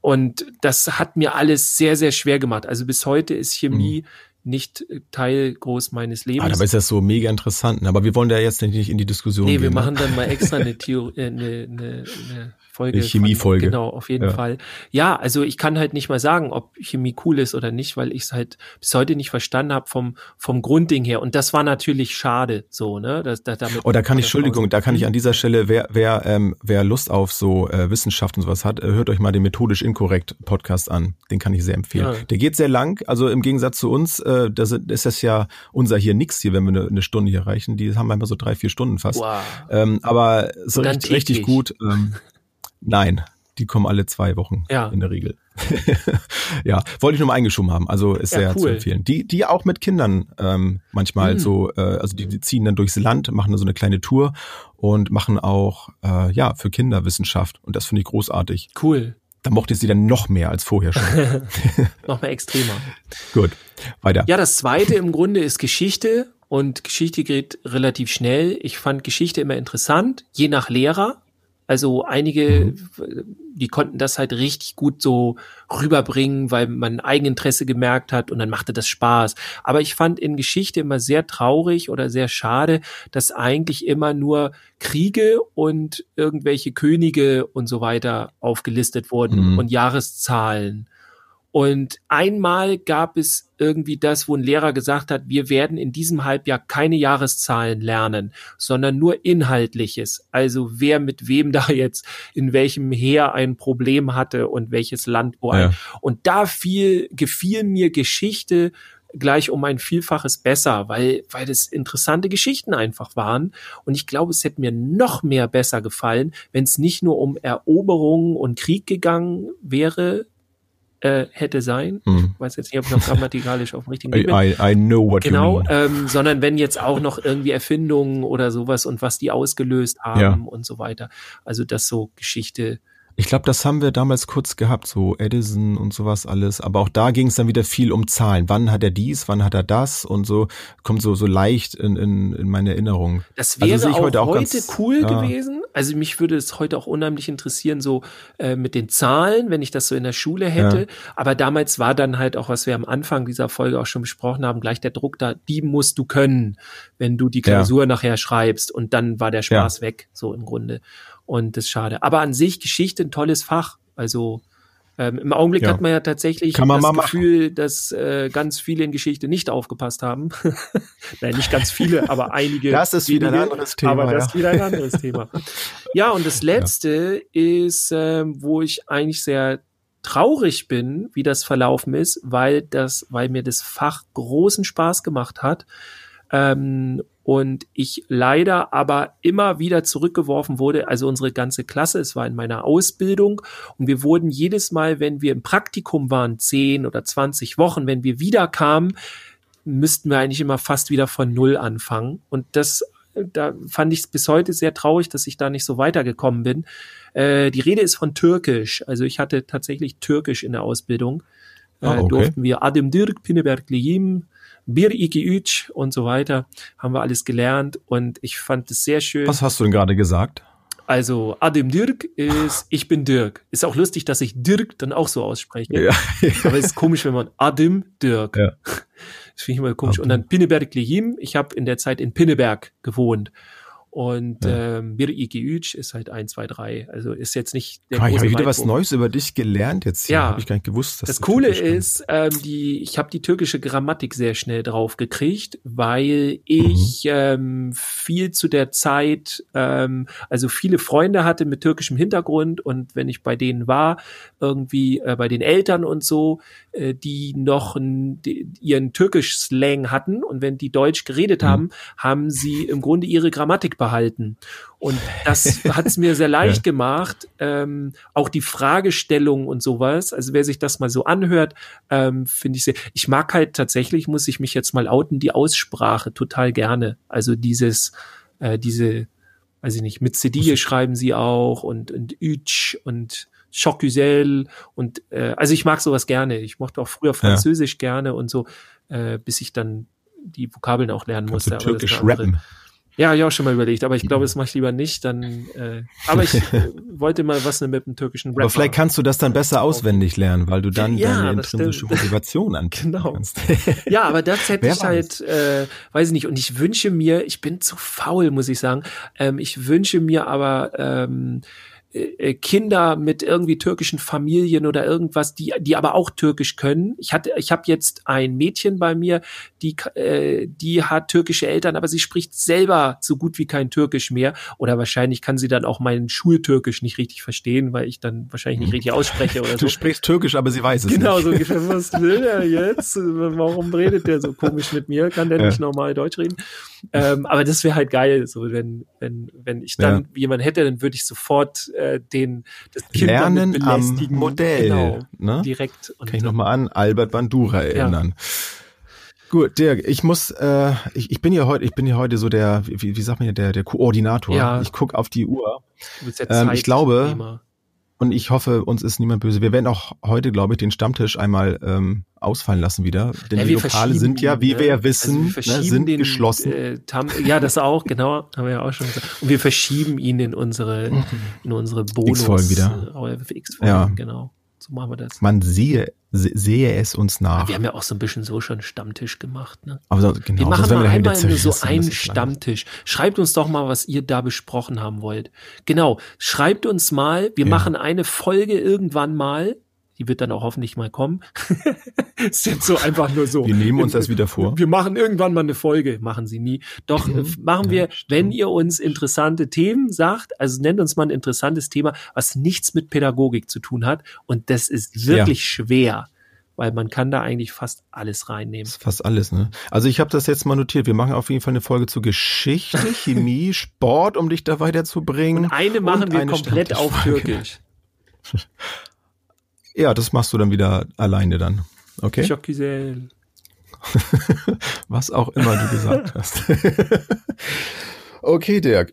und das hat mir alles sehr, sehr schwer gemacht. Also bis heute ist Chemie mhm nicht Teil groß meines Lebens. Ah, aber ist das so mega interessant. Ne? Aber wir wollen da jetzt nicht in die Diskussion nee, gehen. Nee, wir machen dann mal extra eine, Theorie, äh, eine, eine, eine Folge. Chemiefolge. Genau, auf jeden ja. Fall. Ja, also ich kann halt nicht mal sagen, ob Chemie cool ist oder nicht, weil ich es halt bis heute nicht verstanden habe vom, vom Grundding her. Und das war natürlich schade, so, ne? Das, das, damit oh, da kann ich, Entschuldigung, da kann ich an dieser Stelle, wer, wer, ähm, wer Lust auf so äh, Wissenschaft und sowas hat, äh, hört euch mal den methodisch inkorrekt Podcast an. Den kann ich sehr empfehlen. Ja. Der geht sehr lang, also im Gegensatz zu uns, äh, da ist das ja unser hier nix hier, wenn wir eine, eine Stunde hier reichen. Die haben manchmal so drei, vier Stunden fast. Wow. Ähm, aber so richtig, richtig gut. Ähm, Nein, die kommen alle zwei Wochen ja. in der Regel. ja, wollte ich nur mal eingeschoben haben. Also ist ja, sehr cool. zu empfehlen. Die, die auch mit Kindern ähm, manchmal mhm. so, äh, also die, die ziehen dann durchs Land, machen dann so eine kleine Tour und machen auch äh, ja für Kinder Wissenschaft. Und das finde ich großartig. Cool. Da mochte ich sie dann noch mehr als vorher schon. noch mehr extremer. Gut, weiter. Ja, das zweite im Grunde ist Geschichte. Und Geschichte geht relativ schnell. Ich fand Geschichte immer interessant, je nach Lehrer. Also einige, mhm. die konnten das halt richtig gut so rüberbringen, weil man Eigeninteresse gemerkt hat und dann machte das Spaß. Aber ich fand in Geschichte immer sehr traurig oder sehr schade, dass eigentlich immer nur Kriege und irgendwelche Könige und so weiter aufgelistet wurden mhm. und Jahreszahlen. Und einmal gab es irgendwie das, wo ein Lehrer gesagt hat, wir werden in diesem Halbjahr keine Jahreszahlen lernen, sondern nur Inhaltliches. Also wer mit wem da jetzt in welchem Heer ein Problem hatte und welches Land wo ein. Ja. Und da fiel, gefiel mir Geschichte gleich um ein Vielfaches besser, weil, weil das interessante Geschichten einfach waren. Und ich glaube, es hätte mir noch mehr besser gefallen, wenn es nicht nur um Eroberungen und Krieg gegangen wäre, äh, hätte sein. Hm. Ich weiß jetzt nicht, ob ich noch grammatikalisch auf dem richtigen Weg bin. I, I know what genau, you mean. Ähm, sondern wenn jetzt auch noch irgendwie Erfindungen oder sowas und was die ausgelöst haben ja. und so weiter. Also das so Geschichte ich glaube, das haben wir damals kurz gehabt, so Edison und sowas alles. Aber auch da ging es dann wieder viel um Zahlen. Wann hat er dies, wann hat er das und so kommt so so leicht in, in, in meine Erinnerung. Das also wäre also auch heute, auch heute ganz, cool ja. gewesen. Also mich würde es heute auch unheimlich interessieren, so äh, mit den Zahlen, wenn ich das so in der Schule hätte. Ja. Aber damals war dann halt auch, was wir am Anfang dieser Folge auch schon besprochen haben, gleich der Druck da, die musst du können, wenn du die Klausur ja. nachher schreibst. Und dann war der Spaß weg, so im Grunde. Und das ist schade. Aber an sich Geschichte ein tolles Fach. Also Ähm, Im Augenblick Ja. hat man ja tatsächlich man das Gefühl, dass äh, ganz viele in Geschichte nicht aufgepasst haben. Nein, nicht ganz viele, aber einige. Das ist wieder ein anderes Thema, Aber das ja. ist wieder ein anderes Thema. Ja, und das letzte ist, ähm, wo ich eigentlich sehr traurig bin, wie das verlaufen ist, weil das, weil mir das Fach großen Spaß gemacht hat. Ähm, und ich leider aber immer wieder zurückgeworfen wurde, also unsere ganze Klasse, es war in meiner Ausbildung und wir wurden jedes Mal, wenn wir im Praktikum waren, 10 oder 20 Wochen, wenn wir wieder kamen, müssten wir eigentlich immer fast wieder von Null anfangen. Und das, da fand ich es bis heute sehr traurig, dass ich da nicht so weitergekommen bin. Äh, die Rede ist von Türkisch. Also ich hatte tatsächlich Türkisch in der Ausbildung. Äh, Ah, okay. Durften wir Adem Dirk, Pinneberg Liyim, Bir iki üç und so weiter. Haben wir alles gelernt und ich fand es sehr schön. Was hast du denn gerade gesagt? Also Adem Dirk ist Ich bin Dirk. Ist auch lustig, dass ich Dirk dann auch so ausspreche. Aber es ist komisch, wenn man Adem Dirk. Ja. Das finde ich immer komisch. Und dann Pinneberg Lehim. Ich habe in der Zeit in Pinneberg gewohnt. Und Ja. ähm, Bir Igiüc ist halt 1, 2, 3. Also ist jetzt nicht der Ah, ich habe wieder was. Neues über dich gelernt jetzt. Hier. Ja. Habe ich gar nicht gewusst. dass Das Coole Türkisch ist, ähm, die, ich habe die türkische Grammatik sehr schnell drauf gekriegt, weil ich ähm, viel zu der Zeit, ähm, also viele Freunde hatte mit türkischem Hintergrund und wenn ich bei denen war, irgendwie äh, bei den Eltern und so, äh, die noch n, die, ihren Türkisch-Slang hatten und wenn die Deutsch geredet Mhm. haben, haben sie im Grunde ihre Grammatik behalten. Und das hat es mir sehr leicht gemacht, ähm, auch die Fragestellung und sowas. Also wer sich das mal so anhört, ähm, finde ich sehr. Ich mag halt tatsächlich, muss ich mich jetzt mal outen, die Aussprache total gerne. Also dieses, äh, diese, weiß ich nicht, mit Cedille schreiben sie auch und und Ütsch und Chocusel und äh, also ich mag sowas gerne. Ich mochte auch früher Französisch gerne und so, äh, bis ich dann die Vokabeln auch lernen Kannst musste. Türkisch rappen? Ja, ich auch schon mal überlegt, aber ich glaube, das mache ich lieber nicht. Dann, äh, aber ich äh, wollte mal was mit dem türkischen Rapper. Aber vielleicht kannst du das dann besser auswendig lernen, weil du dann Ja, deine intrinsische stimmt. Motivation anbieten Genau. kannst. Ja, aber das hätte Wer ich halt, äh, weiß ich nicht. Und ich wünsche mir, ich bin zu faul, muss ich sagen. Ähm, ich wünsche mir aber ähm, äh, Kinder mit irgendwie türkischen Familien oder irgendwas, die die aber auch Türkisch können. Ich hatte, ich habe jetzt ein Mädchen bei mir, die äh, die hat türkische Eltern, aber sie spricht selber so gut wie kein Türkisch mehr. Oder wahrscheinlich kann sie dann auch meinen Schultürkisch nicht richtig verstehen, weil ich dann wahrscheinlich nicht richtig ausspreche oder so. Du sprichst Türkisch, aber sie weiß es Genau, nicht. so ungefähr, was will er jetzt? Warum redet der so komisch mit mir? Kann der Ja. nicht normal Deutsch reden? Ähm, aber das wäre halt geil, so wenn, wenn, wenn ich dann jemand hätte, dann würde ich sofort äh, den das Kind Lernen am. Modell. Genau, Ne? direkt. Und, Kann ich nochmal an Albert Bandura erinnern. Gut, Dirk, ich muss, äh, ich, ich bin ja heute, ich bin ja heute so der, wie, wie sagt man hier, der, der Koordinator. Ja. Ich guck auf die Uhr du bist ja ähm, ich glaube. Und ich hoffe, uns ist niemand böse. Wir werden auch heute, glaube ich, den Stammtisch einmal ähm, ausfallen lassen wieder. Denn Ja, die wir Lokale sind ja, wie ne? wir ja Also wissen, wir verschieben ne, sind den, geschlossen. Äh, Tam ja, das auch, genau, haben wir ja auch schon gesagt. Und wir verschieben ihn in unsere, in unsere Bonus. X-Folgen wieder. Äh, X-Folgen, Ja. genau. So machen wir das. Man sehe, se- sehe es uns nach. Wir haben ja auch so ein bisschen so schon Stammtisch gemacht, ne? Aber so, genau, Wir machen mal wir einmal nur so einen. Stammtisch. Schreibt uns doch mal, was ihr da besprochen haben wollt. Genau, schreibt uns mal. Wir Ja. machen eine Folge irgendwann mal. Die wird dann auch hoffentlich mal kommen. ist jetzt so einfach nur so. Wir nehmen uns das wieder vor. Wir machen irgendwann mal eine Folge. Machen sie nie. Doch äh, machen wir, wenn ihr uns interessante Themen sagt, also nennt uns mal ein interessantes Thema, was nichts mit Pädagogik zu tun hat. Und das ist wirklich schwer, weil man kann da eigentlich fast alles reinnehmen. Das ist fast alles, ne? Also ich habe das jetzt mal notiert. Wir machen auf jeden Fall eine Folge zu Geschichte, Chemie, Sport, um dich da weiterzubringen. Und eine machen Und wir eine komplett auf. Türkisch. Ja, das machst du dann wieder alleine dann. Okay? Güzel. Was auch immer du gesagt hast. okay, Dirk.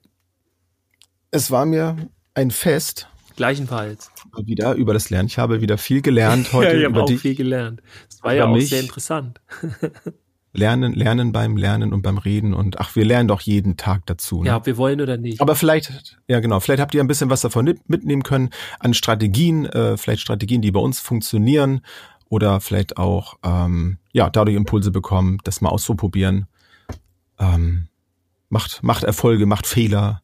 Es war mir ein Fest Gleichenfalls. wieder über das Lernen. Ich habe wieder viel gelernt heute ja, ich habe auch dich. viel gelernt. Das war über ja auch mich. sehr interessant. Lernen, lernen beim Lernen und beim Reden und ach, wir lernen doch jeden Tag dazu. Ne? Ja, ob wir wollen oder nicht. Aber vielleicht, ja genau, vielleicht habt ihr ein bisschen was davon mit- mitnehmen können an Strategien, äh, vielleicht Strategien, die bei uns funktionieren oder vielleicht auch ähm, ja dadurch Impulse bekommen, das mal auszuprobieren. Ähm, macht macht Erfolge, macht Fehler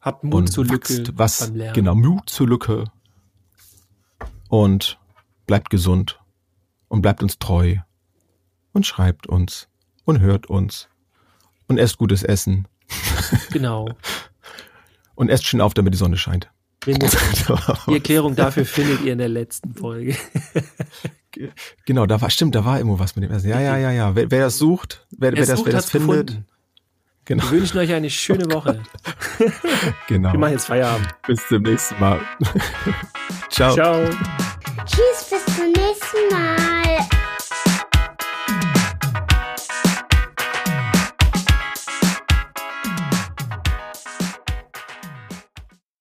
Habt Mut und zur Lücke was beim Lernen. genau Mut zur Lücke. und bleibt gesund und bleibt uns treu und schreibt uns und hört uns und esst gutes Essen. Genau. und esst schön auf, damit die Sonne scheint. Die Erklärung dafür findet ihr in der letzten Folge. genau, da war, stimmt, da war irgendwo was mit dem Essen. Ja, ja, ja, ja. Wer, wer das sucht, wer, wer das, wer das findet. Gefunden. Genau. Wir wünschen euch eine schöne Woche. genau. Wir machen jetzt Feierabend. Bis zum nächsten Mal. Ciao. Ciao. Tschüss, bis zum nächsten Mal.